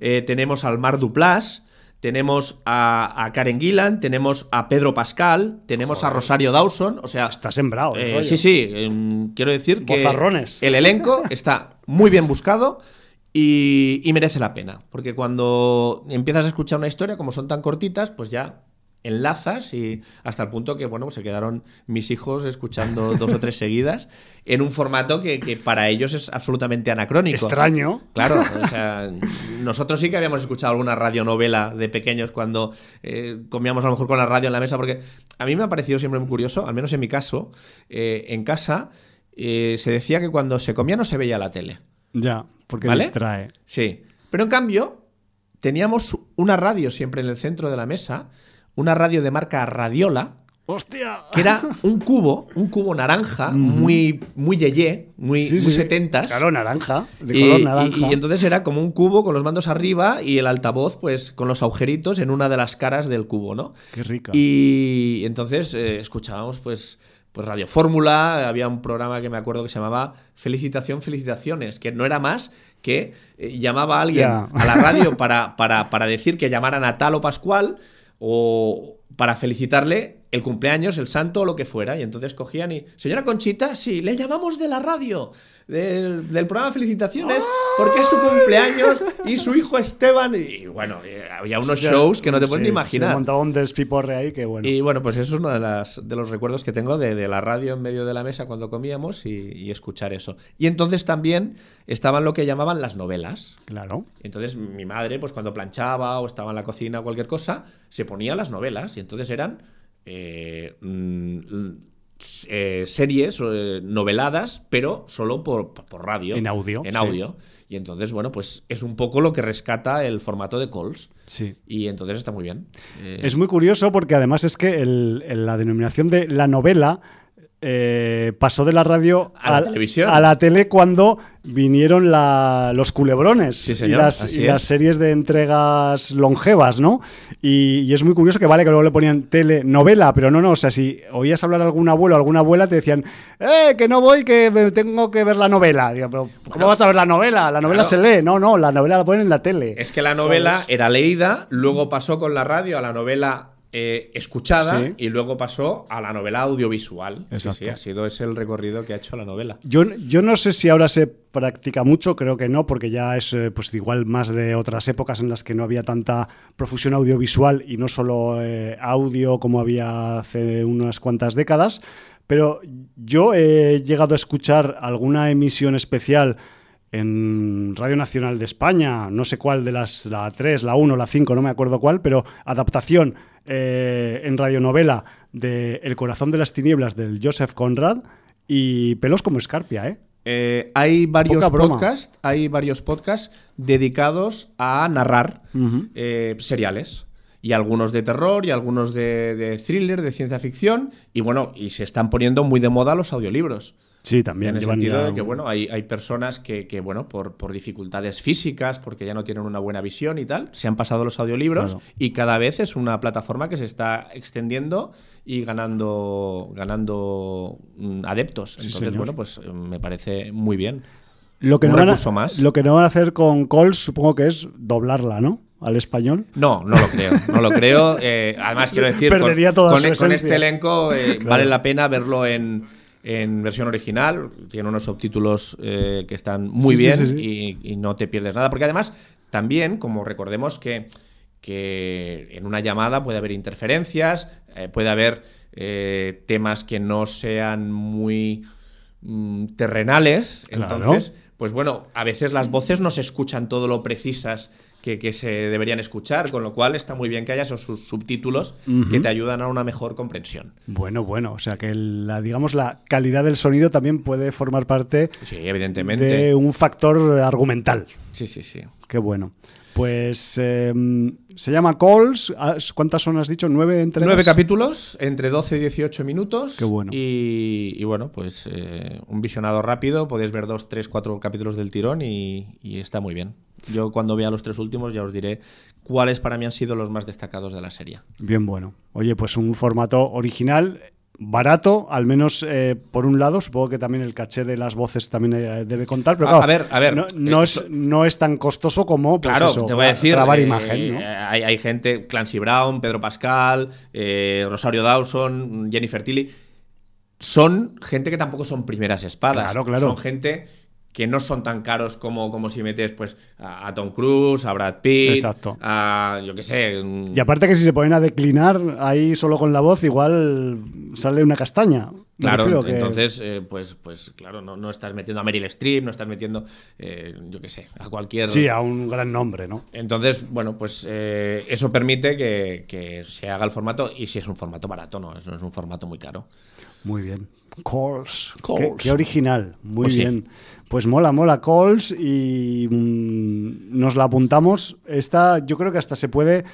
eh, tenemos al Mar Duplass. Tenemos a, a Karen Gillan, tenemos a Pedro Pascal, tenemos a Rosario Dawson, o sea,
Está sembrado.
eh,
rollo.
sí, sí, em, quiero decir que
Bozarrones.
el elenco está muy bien buscado y, y merece la pena. Porque cuando empiezas a escuchar una historia, como son tan cortitas, pues ya enlazas y hasta el punto que, bueno, pues se quedaron mis hijos escuchando dos o tres seguidas en un formato que, que para ellos es absolutamente anacrónico.
Extraño.
Claro, o sea, nosotros sí que habíamos escuchado alguna radionovela de pequeños cuando eh, comíamos a lo mejor con la radio en la mesa, porque a mí me ha parecido siempre muy curioso, al menos en mi caso, eh, en casa eh, se decía que cuando se comía no se veía la tele.
Ya, porque
¿Vale?
distrae.
Sí. Pero en cambio, teníamos una radio siempre en el centro de la mesa, una radio de marca Radiola,
¡Hostia!
que era un cubo, un cubo naranja, muy, muy yeye, muy,
Sí,
muy
sí.
setentas.
Claro, naranja. De
Y,
color
y-
naranja.
y entonces era como un cubo con los mandos arriba y el altavoz, pues, con los agujeritos en una de las caras del cubo, ¿no?
Qué rica.
Y entonces eh, escuchábamos, pues, pues Radio Fórmula, había un programa que me acuerdo que se llamaba Felicitación, Felicitaciones, que no era más que eh, llamaba a alguien a la radio para, para, para decir que llamaran a tal o Pascual o para felicitarle el cumpleaños, el santo o lo que fuera. Y entonces cogían y, señora Conchita, sí, le llamamos de la radio, del, del programa Felicitaciones, porque es su cumpleaños y su hijo Esteban. Y bueno, había unos shows que no te puedes ni imaginar.
Se montaba un despiporre ahí que bueno.
Y bueno, pues eso es uno de, las, de los recuerdos que tengo de, de la radio en medio de la mesa cuando comíamos y, y escuchar eso. Y entonces también estaban lo que llamaban las novelas.
Claro.
Entonces mi madre, pues cuando planchaba o estaba en la cocina o cualquier cosa, se ponía las novelas y entonces eran eh, mm, eh, series eh, noveladas, pero solo por, por radio.
En audio,
En
sí.
audio. Y entonces, bueno, pues es un poco lo que rescata el formato de calls.
Sí.
Y entonces está muy bien. Eh,
Es muy curioso porque además es que el- el- la denominación de la novela eh, pasó de la radio
A la televisión.
a la tele cuando vinieron la- los culebrones
Sí,
y, las, y series de entregas longevas, ¿no? Y, y es muy curioso que vale que luego le ponían telenovela, pero no, no, o sea, si oías hablar a algún abuelo o alguna abuela, te decían, ¡eh, que no voy, que me tengo que ver la novela! Digo, pero ¿cómo vas a ver la novela? La novela
Claro.
se lee, no, no, la novela la ponen en la tele.
Es que la novela
¿Sabes?
era leída, luego pasó con la radio a la novela eh, escuchada
Sí.
y luego pasó a la novela audiovisual. Sí,
Exacto.
sí, ha sido ese el recorrido que ha hecho la novela.
Yo, yo no sé si ahora se practica mucho, creo que no, porque ya es eh, pues igual más de otras épocas en las que no había tanta profusión audiovisual y no solo eh, audio como había hace unas cuantas décadas. Pero yo he llegado a escuchar alguna emisión especial en Radio Nacional de España, no sé cuál de las, la 3, la 1, la 5, no me acuerdo cuál, pero adaptación eh, en radionovela de El corazón de las tinieblas del Joseph Conrad y pelos como escarpia, ¿eh?
Eh, hay varios podcasts, hay varios podcasts dedicados a narrar eh, seriales. Y algunos de terror y algunos de, de thriller, de ciencia ficción. Y bueno, y se están poniendo muy de moda los audiolibros.
Sí, también.
En el sentido
ya
de que, bueno, hay, hay personas que, que, bueno, por, por dificultades físicas, porque ya no tienen una buena visión y tal, se han pasado los audiolibros
Claro.
y cada vez es una plataforma que se está extendiendo y ganando, ganando mm, adeptos. Entonces,
señor.
bueno, pues eh, me parece muy bien.
Lo que,
un
no van a,
recurso más.
lo que no van a hacer con Calls, supongo que es doblarla, ¿no? Al español.
No, no lo creo. No lo creo. Eh, además, quiero decir, con,
Perdería toda
con-
su
con este elenco eh,
Claro.
vale la pena verlo en, en versión original. Tiene unos subtítulos eh, que están muy
Sí,
bien
sí, sí.
Y, y no te pierdes nada. Porque además, también, como recordemos que, que en una llamada puede haber interferencias, eh, puede haber eh, temas que no sean muy mm, terrenales.
Claro.
Entonces, pues bueno, a veces las voces no se escuchan todo lo precisas que, que se deberían escuchar, con lo cual está muy bien que haya esos subtítulos que te ayudan a una mejor comprensión.
Bueno, bueno, o sea que la, digamos, la calidad del sonido también puede formar parte
Sí, evidentemente.
de un factor argumental.
Sí, sí, sí.
Qué bueno. Pues eh, se llama Calls. Ah, ¿Cuántas son, has dicho? ¿Nueve entre
Nueve capítulos, entre 12 y 18 minutos.
Qué bueno.
Y, y bueno, pues eh, un visionado rápido. Podéis ver dos, tres, cuatro capítulos del tirón y, y está muy bien. Yo cuando vea los tres últimos ya os diré cuáles para mí han sido los más destacados de la serie.
Bien bueno. Oye, pues un formato original, barato, al menos eh, por un lado. Supongo que también el caché de las voces también eh, debe contar. Pero claro,
a ver, a ver,
No, no
eh,
es, no es tan costoso como pues
Claro,
eso,
te voy a decir.
grabar
eh,
imagen, ¿no?
hay, hay gente, Clancy Brown, Pedro Pascal, Rosario Dawson, Jennifer Tilly. Son gente que tampoco son primeras espadas.
Claro, claro.
Son gente que no son tan caros como, como si metes pues a, a Tom Cruise, a Brad Pitt,
Exacto.
a yo qué sé.
Y aparte que si se ponen a declinar ahí solo con la voz, igual sale una castaña. Me
Claro,
que-
entonces, eh, pues, pues claro, no, no estás metiendo a Meryl Streep, no estás metiendo, eh, yo qué sé, a cualquier.
Sí, a un gran nombre, ¿no?
Entonces, bueno, pues eh, eso permite que, que se haga el formato y si es un formato barato, no, eso no es un formato muy caro.
Muy bien. Calls.
Calls.
Qué, qué original. Muy
Pues sí.
Pues mola, mola Calls y mm, nos la apuntamos. Esta yo creo que hasta se puede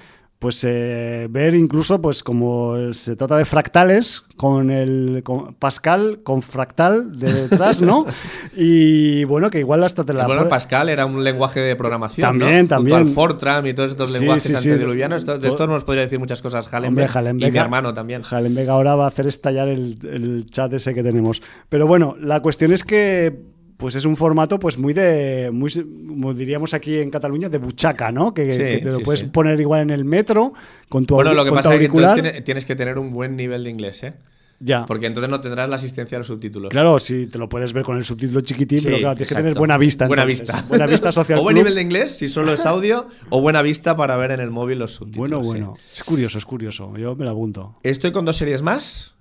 pues eh, ver incluso pues como se trata de fractales con el con Pascal con fractal de detrás, ¿no? y bueno, que igual hasta te la
bueno,
puede-
Pascal era un lenguaje de programación.
También,
¿no? Junto
también.
al Fortran y todos estos
Sí,
lenguajes
sí, sí.
antediluvianos. De
Todo-
esto nos podría decir muchas cosas
Hombre,
Hallenbeck,
Hallenbeck,
y mi hermano también.
Hallenbeck ahora va a hacer estallar el, el chat ese que tenemos. Pero bueno, la cuestión es que pues es un formato pues muy de muy como diríamos aquí en Cataluña de buchaca, ¿no? Que,
Sí,
que te lo
sí,
puedes
sí.
poner igual en el metro con tu,
Bueno, lo que
con
pasa es que tienes que tener un buen nivel de inglés, ¿eh?
Ya.
Porque entonces no tendrás la asistencia a los subtítulos.
Claro, sí, te lo puedes ver con el subtítulo chiquitín,
Sí,
pero claro, tienes que tener buena vista.
Buena
entonces.
vista.
Buena vista social.
o buen
Club.
nivel de inglés, si solo es audio, o buena vista para ver en el móvil los subtítulos.
Bueno,
sí.
bueno. Es curioso, es curioso. Yo me lo apunto.
Estoy con dos series más.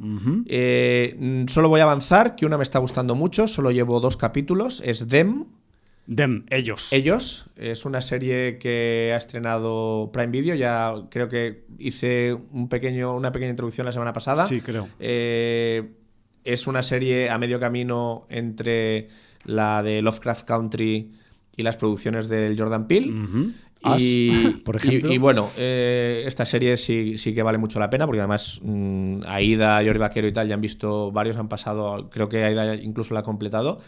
Eh, mm, solo voy a avanzar, que una me está gustando mucho, solo llevo dos capítulos. Es Them,
Dem, ellos.
Ellos. Es una serie que ha estrenado Prime Video. Ya creo que hice un pequeño, una pequeña introducción la semana pasada.
Sí, creo.
Eh, es una serie a medio camino entre la de Lovecraft Country y las producciones del Jordan Peele.
As, por ejemplo.
y- y bueno, eh, esta serie sí, sí que vale mucho la pena porque además mm, Aida, Yori Vaquero y tal ya han visto varios, han pasado, creo que Aida incluso la ha completado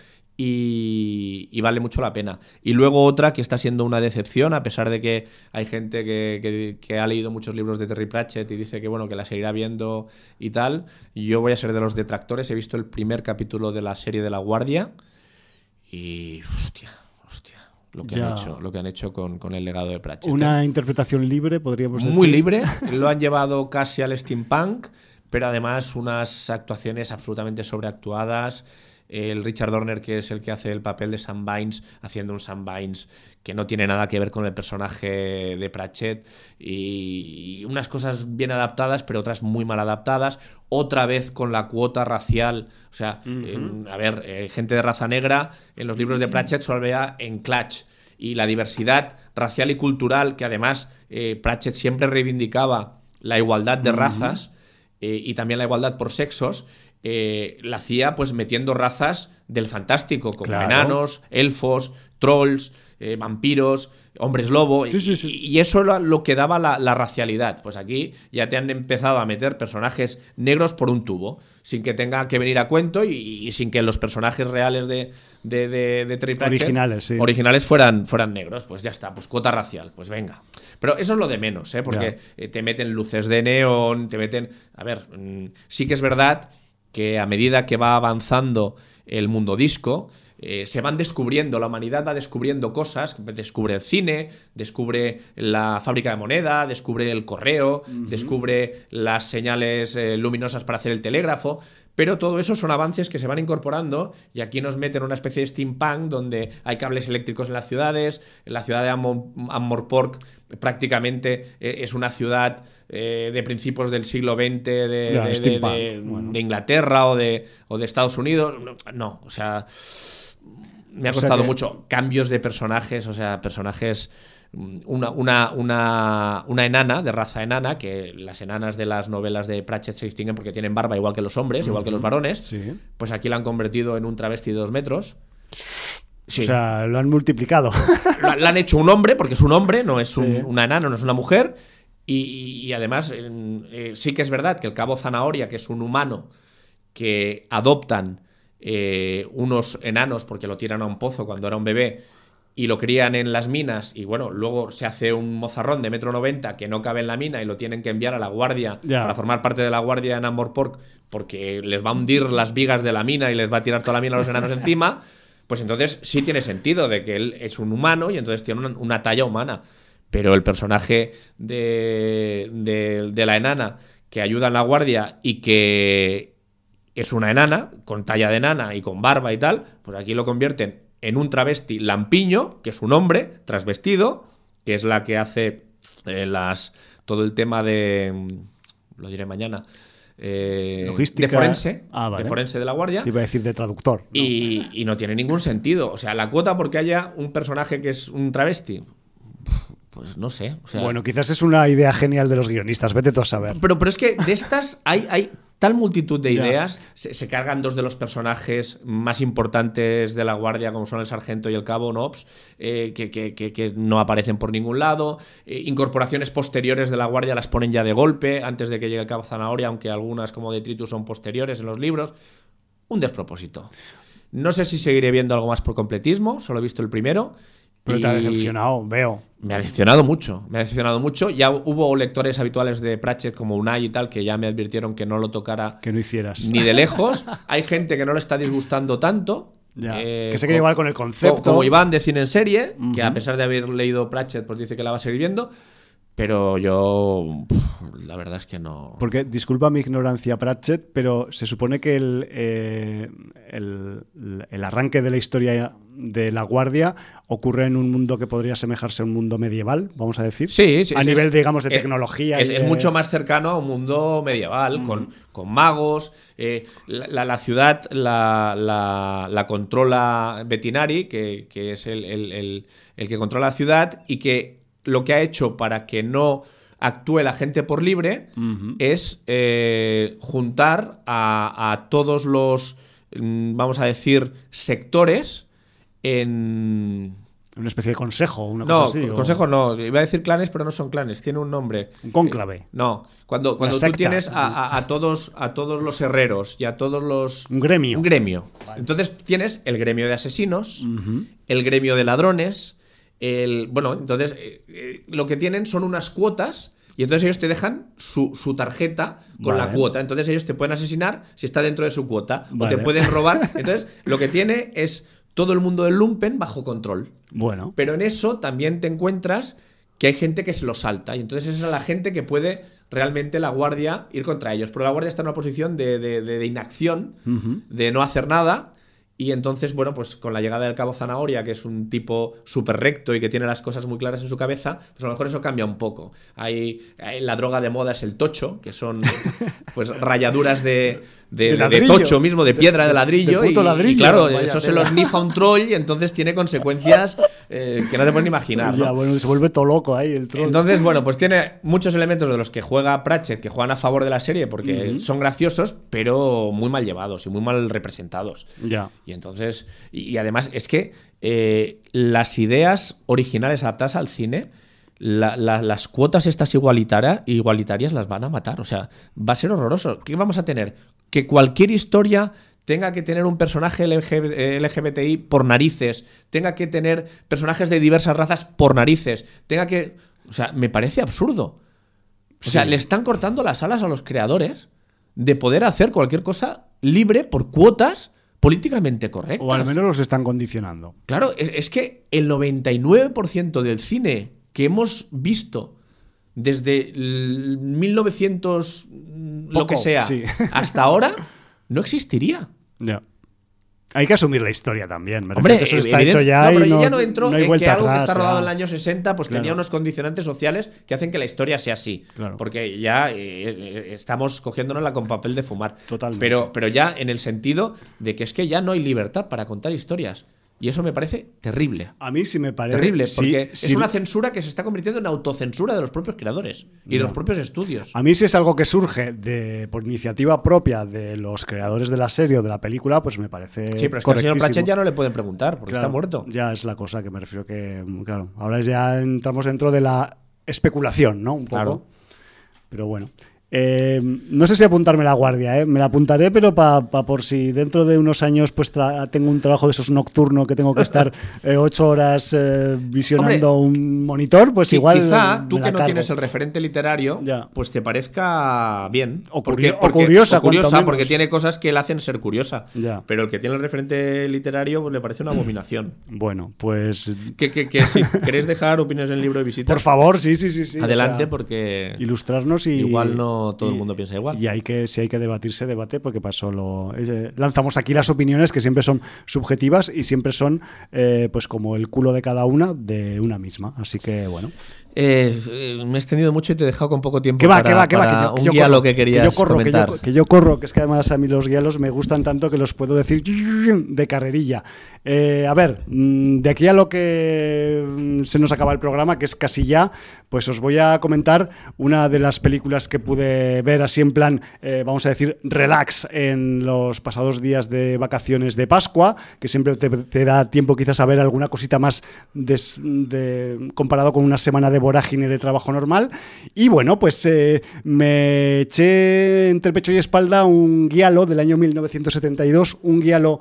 y, y vale mucho la pena. Y luego otra que está siendo una decepción, a pesar de que hay gente que, que- que ha leído muchos libros de Terry Pratchett y dice que bueno, que la seguirá viendo y tal. Yo voy a ser de los detractores, he visto el primer capítulo de la serie de La Guardia y hostia, hostia. Lo que, han hecho, lo que han hecho con, con el legado de Pratchett. ¿eh?
Una interpretación libre, podríamos decir.
muy libre, lo han llevado casi al steampunk, pero además unas actuaciones absolutamente sobreactuadas. El Richard Dorner, que es el que hace el papel de Sam haciendo un Sam que no tiene nada que ver con el personaje de Pratchett. Y, unas cosas bien adaptadas, pero otras muy mal adaptadas. Otra vez con la cuota racial. O sea, en- a ver, eh, gente de raza negra en los libros de Pratchett solo vea en Clutch y la diversidad racial y cultural, que además eh, Pratchett siempre reivindicaba la igualdad de razas eh, y también la igualdad por sexos, eh, la hacía pues metiendo razas del fantástico, como
Claro.
enanos, elfos, trolls, eh, vampiros, hombres lobo,
Sí, sí,
y-
sí.
y eso lo, lo que daba la, la racialidad. Pues aquí ya te han empezado a meter personajes negros por un tubo, sin que tenga que venir a cuento y, y sin que los personajes reales de, de, de, de Pratchett
Originales, sí.
originales fueran, fueran negros. Pues ya está, pues cuota racial, pues venga. Pero eso es lo de menos, ¿eh? porque eh, te meten luces de neón, te meten... A ver, mm, sí que es verdad que a medida que va avanzando el mundo disco, eh, se van descubriendo, la humanidad va descubriendo cosas, descubre el cine, descubre la fábrica de moneda, descubre el correo, descubre las señales eh, luminosas para hacer el telégrafo, pero todo eso son avances que se van incorporando y aquí nos meten una especie de steampunk donde hay cables eléctricos en las ciudades, la ciudad de Ammorpork prácticamente eh, es una ciudad eh, de principios del siglo XX de,
Ya,
de- de-
bueno.
Inglaterra o de, o de Estados Unidos. No, o sea, me ha
O sea
costado
que-
mucho. Cambios de personajes, o sea, personajes. mm, Una, una, una, una enana, de raza enana, que las enanas de las novelas de Pratchett se distinguen porque tienen barba igual que los hombres, igual que los varones.
Sí.
Pues aquí la han convertido en un travesti de dos metros. Sí.
O sea, lo han multiplicado.
la, han hecho un hombre, porque es un hombre, no es un-
Sí.
una enana, no es una mujer. Y, además, eh, sí que es verdad que el cabo Zanahoria, que es un humano que adoptan eh, unos enanos porque lo tiran a un pozo cuando era un bebé y lo crían en las minas y bueno, luego se hace un mozarrón de metro noventa que no cabe en la mina y lo tienen que enviar a la guardia para formar parte de la guardia en Amorpork porque les va a hundir las vigas de la mina y les va a tirar toda la mina a los enanos encima, pues entonces sí tiene sentido de que él es un humano y entonces tiene una, una talla humana. Pero el personaje de, de- de la enana que ayuda en la guardia y que es una enana, con talla de enana y con barba y tal, pues aquí lo convierten en un travesti lampiño, que es un hombre trasvestido, que es la que hace eh, las todo el tema de mm, lo diré mañana eh,
Logística.
de forense
Ah, vale.
de forense de la guardia
Te iba a decir de traductor. ¿no?
y, y no tiene ningún sentido o sea la cuota porque haya un personaje que es un travesti pues no sé o sea,
Bueno, quizás es una idea genial de los guionistas, vete tú a saber.
pero, pero es que de estas hay, hay tal multitud de ideas. Se, se cargan dos de los personajes más importantes de la guardia, como son el sargento y el cabo Nobs, eh, que, que- que- que no aparecen por ningún lado. Eh, incorporaciones posteriores de la guardia las ponen ya de golpe, antes de que llegue el cabo Zanahoria, aunque algunas como Detritus son posteriores en los libros. Un despropósito. No sé si seguiré viendo algo más por completismo, solo he visto el primero.
Pero te ha decepcionado, veo.
me ha decepcionado mucho, me ha decepcionado mucho. Ya hubo lectores habituales de Pratchett como Unai y tal que ya me advirtieron que no lo tocara
Que no hicieras.
ni de lejos. Hay gente que no le está disgustando tanto.
Ya,
eh,
que se queda igual con el
co-
concepto.
Como Iván de cine en serie, que a pesar de haber leído Pratchett, pues dice que la va a seguir viendo. Pero yo, la verdad es que no.
Porque, disculpa mi ignorancia, Pratchett, pero se supone que el, eh, el, el arranque de la historia de la Guardia ocurre en un mundo que podría asemejarse a un mundo medieval, vamos a decir.
Sí, sí,
A
sí,
nivel,
es-
digamos, de
es-
tecnología.
Es,
de-
mucho más cercano a un mundo medieval, con, con magos. eh, la, la- la ciudad la, la- la controla Bettinari, que, que es el- el que controla la ciudad, y que lo que ha hecho para que no actúe la gente por libre es eh, juntar a, a todos los, mm, vamos a decir, sectores en
Una especie de consejo, una
no,
cosa así. o-
consejo no. Iba a decir clanes, pero no son clanes. Tiene un nombre.
Un cónclave.
Eh, no. Cuando, cuando tú tienes a, a- a todos, a todos los herreros y a todos los.
Un gremio.
Un gremio. Entonces tienes el gremio de asesinos, el gremio de ladrones. El, bueno, entonces eh, eh, lo que tienen son unas cuotas. Y entonces ellos te dejan su, su tarjeta con la cuota. Entonces ellos te pueden asesinar si está dentro de su cuota. O te pueden robar. Entonces lo que tiene es todo el mundo del lumpen bajo control.
Bueno,
Pero en eso también te encuentras que hay gente que se lo salta. Y entonces esa es la gente que puede realmente la guardia ir contra ellos. Pero la guardia está en una posición de, de- de- de inacción, de no hacer nada. Y entonces, bueno, pues con la llegada del cabo Zanahoria, que es un tipo súper recto y que tiene las cosas muy claras en su cabeza, pues a lo mejor eso cambia un poco. Hay, hay- la droga de moda es el tocho, que son pues rayaduras de, de-
De
de- tocho mismo, de piedra de, ladrillo.
de puto
y- y,
ladrillo,
claro,
vaya
eso se lo snifa un troll y entonces tiene consecuencias eh, que no te puedes ni imaginar. ¿no?
ya, bueno, se vuelve todo loco ahí el troll.
Entonces, bueno, pues tiene muchos elementos de los que juega Pratchett que juegan a favor de la serie porque son graciosos, pero muy mal llevados y muy mal representados.
ya.
Y entonces, y, y además es que eh, las ideas originales adaptadas al cine, la- la- las cuotas estas igualitarias, igualitarias las van a matar. O sea, va a ser horroroso. ¿Qué vamos a tener? Que cualquier historia tenga que tener un personaje LGB- eh, LGBTI por narices, tenga que tener personajes de diversas razas por narices, tenga que... O sea, me parece absurdo. O sea, le están cortando las alas a los creadores de poder hacer cualquier cosa libre por cuotas políticamente correctas.
O al menos los están condicionando.
Claro, es, es que el 99% del cine que hemos visto desde el 1900, mm, lo que sea,
sí.
hasta ahora, no existiría.
Ya. Hay que asumir la historia también. me
Hombre,
que eso está
evidente-
hecho ya
no, pero
y no,
ya no entro
no hay
en que algo que está rodado en el año 60 pues
Claro.
tenía unos condicionantes sociales que hacen que la historia sea así.
Claro.
Porque ya eh, estamos cogiéndonosla con papel de fumar.
Totalmente.
Pero, pero ya en el sentido de que es que ya no hay libertad para contar historias. Y eso me parece terrible.
A mí sí me parece.
Terrible,
sí,
porque
sí.
es una censura que se está convirtiendo en autocensura de los propios creadores y de los propios estudios.
A mí si es algo que surge de, por iniciativa propia de los creadores de la serie o de la película, pues me parece
Sí, pero es que al señor. Pratchett ya no le pueden preguntar porque
Claro,
está muerto.
Ya es la cosa que me refiero que, claro, ahora ya entramos dentro de la especulación, ¿no? Un poco.
Claro.
Pero bueno. Eh, no sé si apuntarme la guardia, ¿eh? me la apuntaré, pero para por si dentro de unos años pues tra- tengo un trabajo de esos nocturno que tengo que estar eh, ocho horas eh, visionando un monitor, pues igual.
Quizá tú que no tienes el referente literario,
Ya.
pues te parezca bien.
O
porque,
o curiosa,
o curiosa, porque tiene cosas que le hacen ser curiosa.
Ya.
Pero el que tiene el referente literario pues, le parece una abominación.
Bueno, pues
que, que, que si queréis dejar opiniones en el libro de visita,
por favor, sí, sí, sí. sí, o
adelante,
sea,
porque
ilustrarnos y
igual no todo
y-
el mundo piensa igual.
Y hay que, si hay que debatirse, debate, porque pasó lo. eh, lanzamos aquí las opiniones que siempre son subjetivas y siempre son, eh, pues como el culo de cada una de una misma. Así que bueno.
Eh, me he extendido mucho y te he dejado con poco tiempo
Que va,
para,
que va, que va. Que yo, que
un
yo
guía
corro,
lo que querías
yo corro, que yo, que yo corro, que es que además a mí los guialos me gustan tanto que los puedo decir de carrerilla. Eh, a ver, mm, de aquí a lo que mm, se nos acaba el programa, que es casi ya, pues os voy a comentar una de las películas que pude ver así en plan, eh, vamos a decir, relax en los pasados días de vacaciones de Pascua, que siempre te, da tiempo quizás a ver alguna cosita más comparado con una semana de vorágine de trabajo normal. Y bueno, pues eh, me eché entre pecho y espalda un guialo del año 1972, un guialo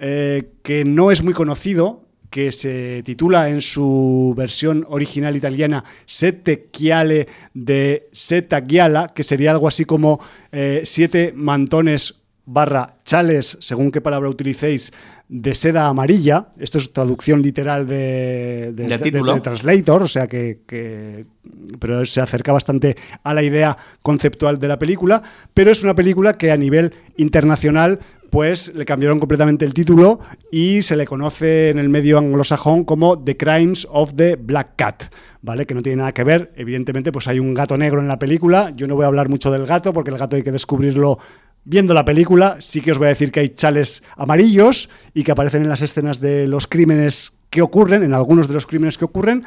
eh, que no es muy conocido, que se titula en su versión original italiana Sette Chiale de Seta Giala, que sería algo así como eh, siete mantones barra chales, según qué palabra utilicéis, de seda amarilla. Esto es traducción literal de, de- Translator, o sea que, que- Pero se acerca bastante a la idea conceptual de la película, pero es una película que a nivel internacional pues le cambiaron completamente el título y se le conoce en el medio anglosajón como The Crimes of the Black Cat, ¿vale? Que no tiene nada que ver, evidentemente pues hay un gato negro en la película, yo no voy a hablar mucho del gato porque el gato hay que descubrirlo viendo la película, sí que os voy a decir que hay chales amarillos y que aparecen en las escenas de los crímenes que ocurren, en algunos de los crímenes que ocurren,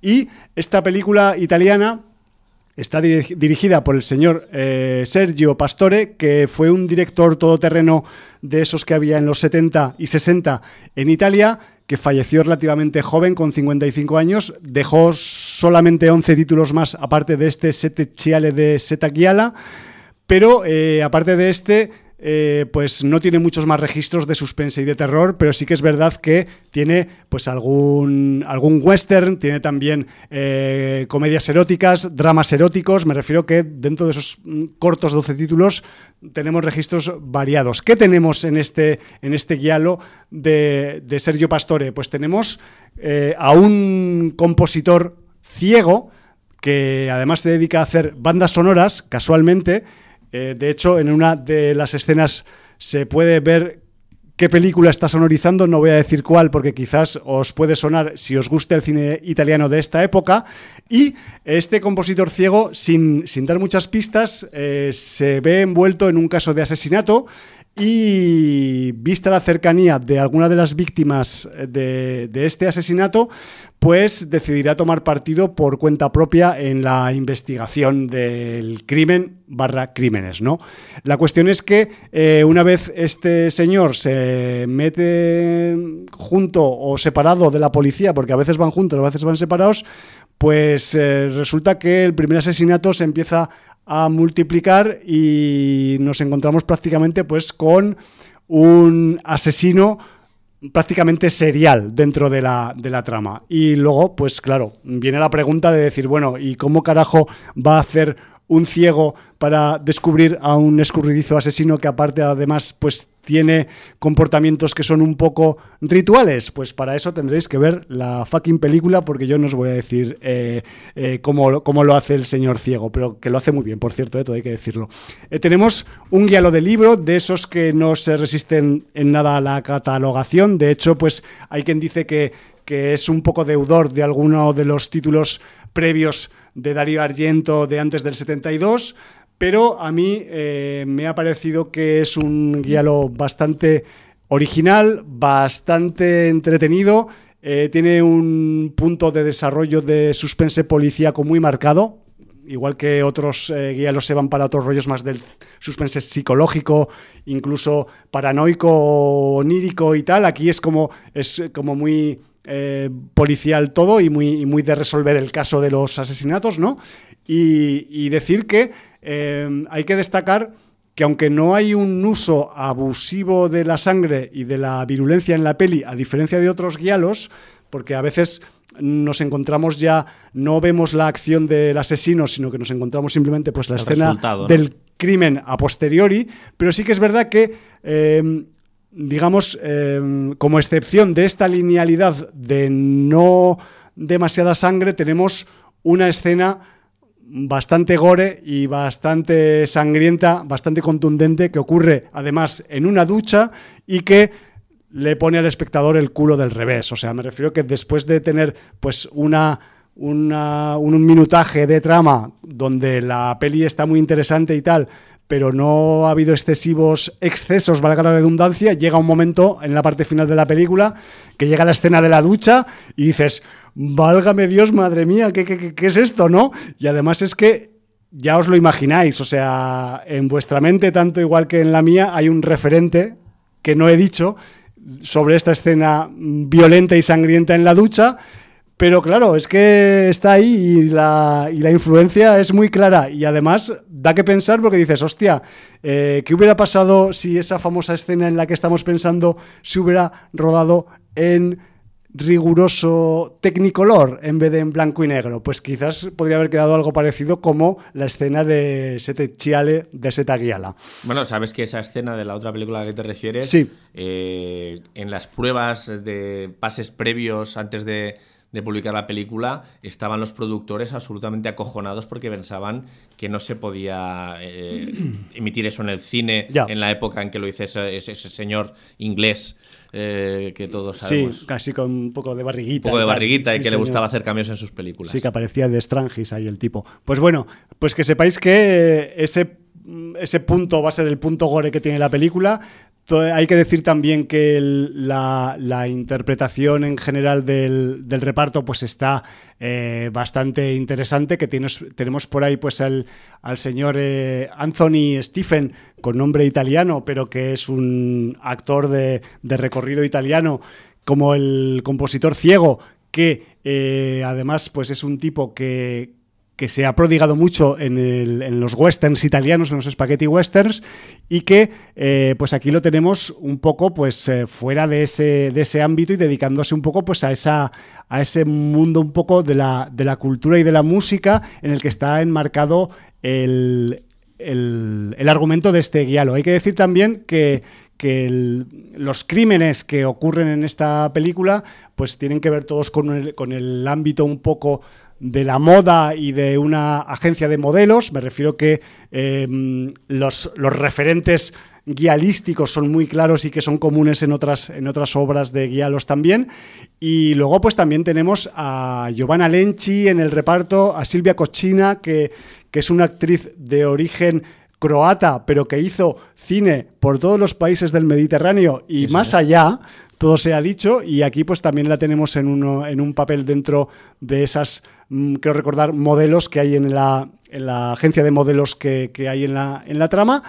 y esta película italiana Está diri- dirigida por el señor eh, Sergio Pastore, que fue un director todoterreno de esos que había en los 70 y 60 en Italia, que falleció relativamente joven, con 55 años. Dejó solamente 11 títulos más, aparte de este Sette Ciale de Seta Giala. Pero eh, aparte de este, eh, pues no tiene muchos más registros de suspense y de terror, pero sí que es verdad que tiene pues algún, algún western, tiene también eh, comedias eróticas, dramas eróticos. Me refiero que dentro de esos mm, cortos 12 títulos tenemos registros variados. ¿Qué tenemos en este, en este guialo de, de Sergio Pastore? Pues tenemos eh, a un compositor ciego que además se dedica a hacer bandas sonoras, casualmente. Eh, de hecho, en una de las escenas se puede ver qué película está sonorizando, no voy a decir cuál porque quizás os puede sonar si os gusta el cine italiano de esta época. Y este compositor ciego, sin, sin dar muchas pistas, eh, se ve envuelto en un caso de asesinato y vista la cercanía de alguna de las víctimas de, este asesinato, pues decidirá tomar partido por cuenta propia en la investigación del crimen barra crímenes, ¿no? La cuestión es que eh, una vez este señor se mete junto o separado de la policía, porque a veces van juntos, a veces van separados, pues eh, resulta que el primer asesinato se empieza a multiplicar y nos encontramos prácticamente pues con un asesino prácticamente serial dentro de la, de la trama. Y luego, pues claro, viene la pregunta de decir, bueno, ¿y cómo carajo va a hacer un ciego para descubrir a un escurridizo asesino que aparte además pues tiene comportamientos que son un poco rituales, pues para eso tendréis que ver la fucking película porque yo no os voy a decir eh, eh, cómo, lo hace el señor ciego, pero que lo hace muy bien, por cierto, eh, todo hay que decirlo. tenemos un guialo de libro, de esos que no se resisten en nada a la catalogación, de hecho pues hay quien dice que, que es un poco deudor de alguno de los títulos previos de Darío Argento de antes del 72, pero a mí eh, me ha parecido que es un guialo bastante original, bastante entretenido, eh, tiene un punto de desarrollo de suspense policíaco muy marcado, igual que otros eh, se van para otros rollos más del suspense psicológico, incluso paranoico, onírico y tal, aquí es como, es como muy eh, policial todo y muy, muy de resolver el caso de los asesinatos, ¿no? Y, decir que eh, hay que destacar que aunque no hay un uso abusivo de la sangre y de la virulencia en la peli, a diferencia de otros guialos, porque a veces nos encontramos ya, no vemos la acción del asesino, sino que nos encontramos simplemente pues la escena del crimen a posteriori, pero sí que es verdad que eh, digamos, em, como excepción de esta linealidad de no demasiada sangre, tenemos una escena bastante gore y bastante sangrienta, bastante contundente, que ocurre además en una ducha y que le pone al espectador el culo del revés. O sea, me refiero que después de tener pues una, una un minutaje de trama donde la peli está muy interesante y tal, pero no ha habido excesivos excesos, valga la redundancia, llega un momento en la parte final de la película que llega la escena de la ducha y dices, válgame Dios, madre mía, ¿qué, qué, es esto, no? Y además es que ya os lo imagináis, o sea, en vuestra mente, tanto igual que en la mía, hay un referente que no he dicho sobre esta escena violenta y sangrienta en la ducha pero claro, es que está ahí y la, y la, influencia es muy clara. Y además da que pensar porque dices, hostia, eh, ¿qué hubiera pasado si esa famosa escena en la que estamos pensando se hubiera rodado en riguroso tecnicolor en vez de en blanco y negro? Pues quizás podría haber quedado algo parecido como la escena de Sete Chiale de Seta Guiala.
Bueno, sabes que esa escena de la otra película a la que te refieres,
sí.
Eh, en las pruebas de pases previos antes de de publicar la película, estaban los productores absolutamente acojonados porque pensaban que no se podía eh, emitir eso en el cine en la época en que lo hizo ese, señor inglés eh, que todos sabemos.
Sí, casi con un poco de barriguita.
Un poco de barriguita y, que le gustaba hacer cambios en sus películas.
Sí, que aparecía de Strangis ahí el tipo. Pues bueno, pues que sepáis que ese ese punto va a ser el punto gore que tiene la película hay que decir también que la, interpretación en general del, reparto pues está eh, bastante interesante, que tenemos por ahí pues al, señor eh, Anthony Stephen, con nombre italiano, pero que es un actor de, recorrido italiano, como el compositor ciego, que eh, además pues es un tipo que, que se ha prodigado mucho en, los westerns italianos, en los spaghetti westerns, y que eh, pues aquí lo tenemos un poco pues eh, fuera de ese, de ese ámbito y dedicándose un poco pues a, esa, a ese mundo un poco de la, de la cultura y de la música en el que está enmarcado el, el, argumento de este guialo. Hay que decir también que, que los crímenes que ocurren en esta película pues tienen que ver todos con el, con el ámbito un poco de la moda y de una agencia de modelos. Me refiero que em, los, los, referentes guialísticos son muy claros y que son comunes en otras, en otras obras de guialos también. Y luego pues también tenemos a Giovanna Lenchi en el reparto, a Silvia Cochina, que, que es una actriz de origen croata, pero que hizo cine por todos los países del Mediterráneo y más allá, todo se ha dicho, y aquí pues también la tenemos en, uno, en un papel dentro de esas, creo recordar, modelos que hay en la, en la agencia de modelos que, hay en la, en la trama.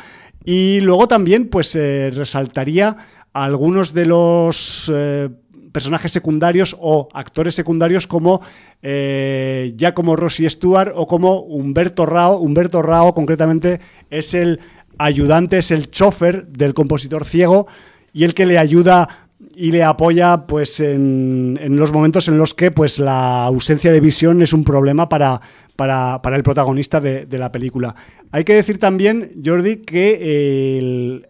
Y luego también pues eh, resaltaría algunos de los... Eh, personajes secundarios o actores secundarios como eh, ya como Rossi Stewart o como Humberto Rao. Humberto Rao concretamente es el ayudante, es el chofer del compositor ciego y el que le ayuda y le apoya pues en, los momentos en los que pues la ausencia de visión es un problema para, para, el protagonista de, de, la película. Hay que decir también, Jordi, que el,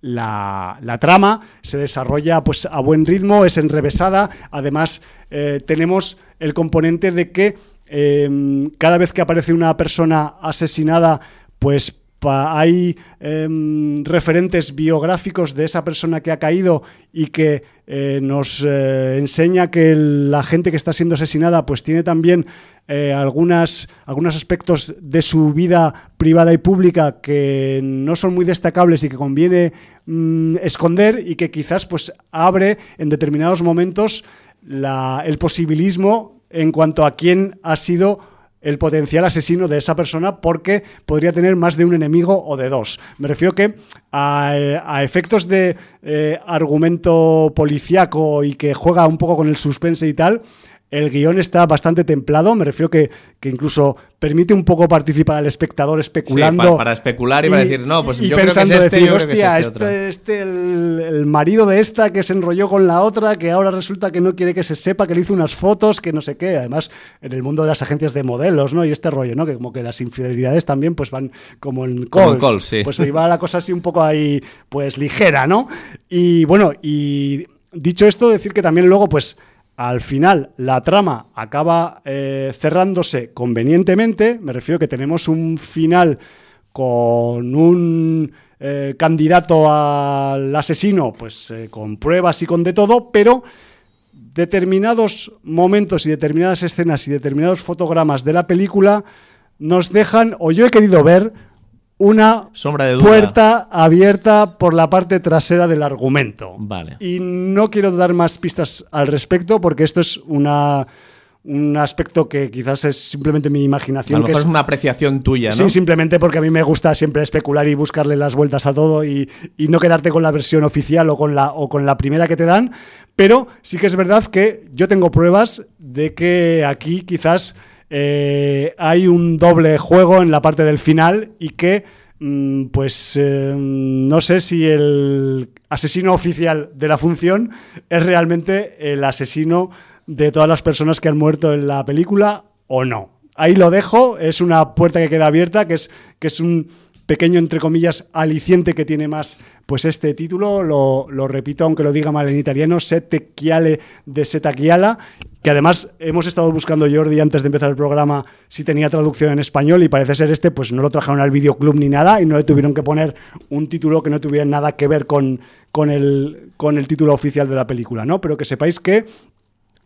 la, trama se desarrolla pues a buen ritmo, es enrevesada, además eh, tenemos el componente de que em, cada vez que aparece una persona asesinada, pues hay em, referentes biográficos de esa persona que ha caído y que eh, nos eh, enseña que la gente que está siendo asesinada pues tiene también eh, algunas, algunos aspectos de su vida privada y pública que no son muy destacables y que conviene mm, esconder y que quizás pues abre en determinados momentos el posibilismo en cuanto a quién ha sido el potencial asesino de esa persona porque podría tener más de un enemigo o de dos. Me refiero que a, efectos de eh, argumento policíaco y que juega un poco con el suspense y tal, el guion está bastante templado, me refiero que, que incluso permite un poco participar al espectador especulando.
para, especular y, para decir, no, pues yo creo que es este,
decir, hostia, este, este, el, marido de esta que se enrolló con la otra, que ahora resulta que no quiere que se sepa que le hizo unas fotos, que no sé qué. Además, en el mundo de las agencias de modelos, ¿no? Y este rollo, ¿no? Que como que las infidelidades también pues van como en calls.
sí.
Pues iba la cosa así un poco ahí, pues ligera, ¿no? Y bueno, y dicho esto, decir que también luego, pues al final la trama acaba eh, cerrándose convenientemente, me refiero que tenemos un final con un eh, candidato al asesino, pues eh, con pruebas y con de todo, pero determinados momentos y determinadas escenas y determinados fotogramas de la película nos dejan, o yo he querido ver, una puerta abierta por la parte trasera del argumento.
Vale.
Y no quiero dar más pistas al respecto porque esto es una un aspecto que quizás es simplemente mi imaginación.
A lo mejor es, una apreciación tuya, ¿no?
Sí, simplemente porque a mí me gusta siempre especular y buscarle las vueltas a todo y, no quedarte con la versión oficial o con, la, o con la primera que te dan. Pero sí que es verdad que yo tengo pruebas de que aquí quizás eh, hay un doble juego en la parte del final y que, mm, pues, eh, no sé si el asesino oficial de la función es realmente el asesino de todas las personas que han muerto en la película o no. Ahí lo dejo, es una puerta que queda abierta, que es, que es un pequeño, entre comillas, aliciente que tiene más pues este título, lo, lo repito aunque lo diga mal en italiano, Sette Chiale de Setachiala, que además hemos estado buscando Jordi antes de empezar el programa si tenía traducción en español y parece ser este, pues no lo trajeron al videoclub ni nada y no le tuvieron que poner un título que no tuviera nada que ver con, con, el, con el título oficial de la película, ¿no? Pero que sepáis que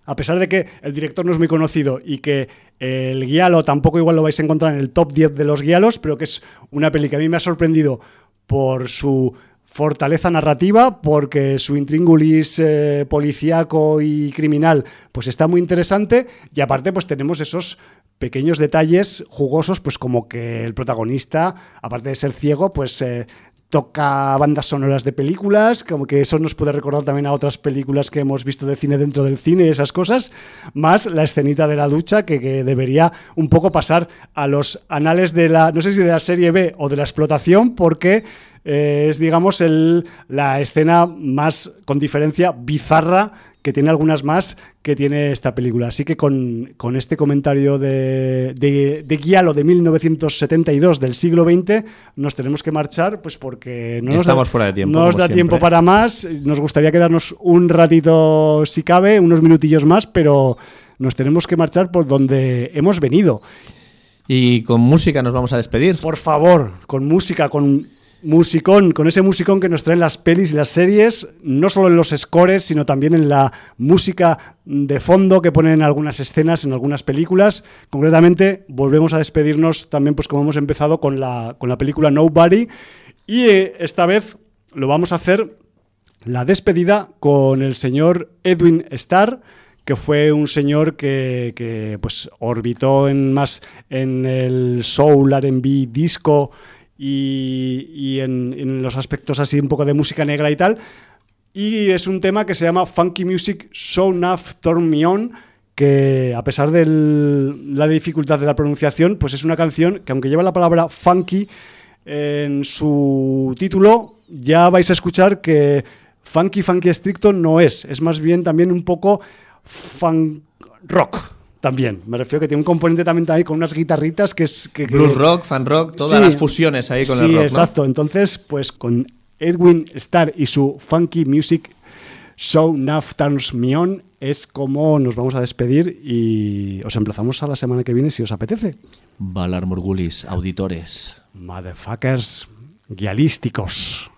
a pesar de que el director no es muy conocido y que el guialo tampoco igual lo vais a encontrar en el top 10 de los guialos, pero que es una peli que a mí me ha sorprendido por su fortaleza narrativa, porque su intríngulis eh, policíaco y criminal pues está muy interesante y aparte pues tenemos esos pequeños detalles jugosos, pues como que el protagonista, aparte de ser ciego, pues eh, toca bandas sonoras de películas, como que eso nos puede recordar también a otras películas que hemos visto de cine dentro del cine esas cosas, más la escenita de la ducha que, debería un poco pasar a los anales de la, no sé si de la serie B o de la explotación, porque eh, es, digamos, el, la escena más, con diferencia, bizarra que tiene algunas más que tiene esta película. Así que con, este comentario de, de, de Guialo de 1972 del siglo XX nos tenemos que marchar pues porque no nos
da, fuera de tiempo,
no nos da tiempo para más. Nos gustaría quedarnos un ratito si cabe, unos minutillos más, pero nos tenemos que marchar por donde hemos venido.
Y con música nos vamos a despedir.
Por favor, con música, con musicón, con ese musicón que nos traen las pelis y las series, no solo en los scores, sino también en la música de fondo que ponen en algunas escenas, en algunas películas. Concretamente, volvemos a despedirnos también, pues como hemos empezado con la, con la película Nobody. Y eh, esta vez lo vamos a hacer la despedida con el señor Edwin Starr que fue un señor que, que, pues orbitó en más en el soul, R&B, disco y, en, los aspectos así un poco de música negra y tal. Y es un tema que se llama Funky Music So Enough Turn Me On, que a pesar de la dificultad de la pronunciación, pues es una canción que aunque lleva la palabra funky en su título, ya vais a escuchar que funky, funky estricto no es, es más bien también un poco funk rock también. Me refiero que tiene un componente también ahí con unas guitarritas que es... Que,
Blues rock, fan rock, todas las fusiones ahí con el rock,
Sí, exacto. Entonces, pues con Edwin Starr y su Funky Music So Now Turns Me On es como nos vamos a despedir y os emplazamos a la semana que viene si os apetece.
Valar Morgulis, auditores.
Motherfuckers guialísticos.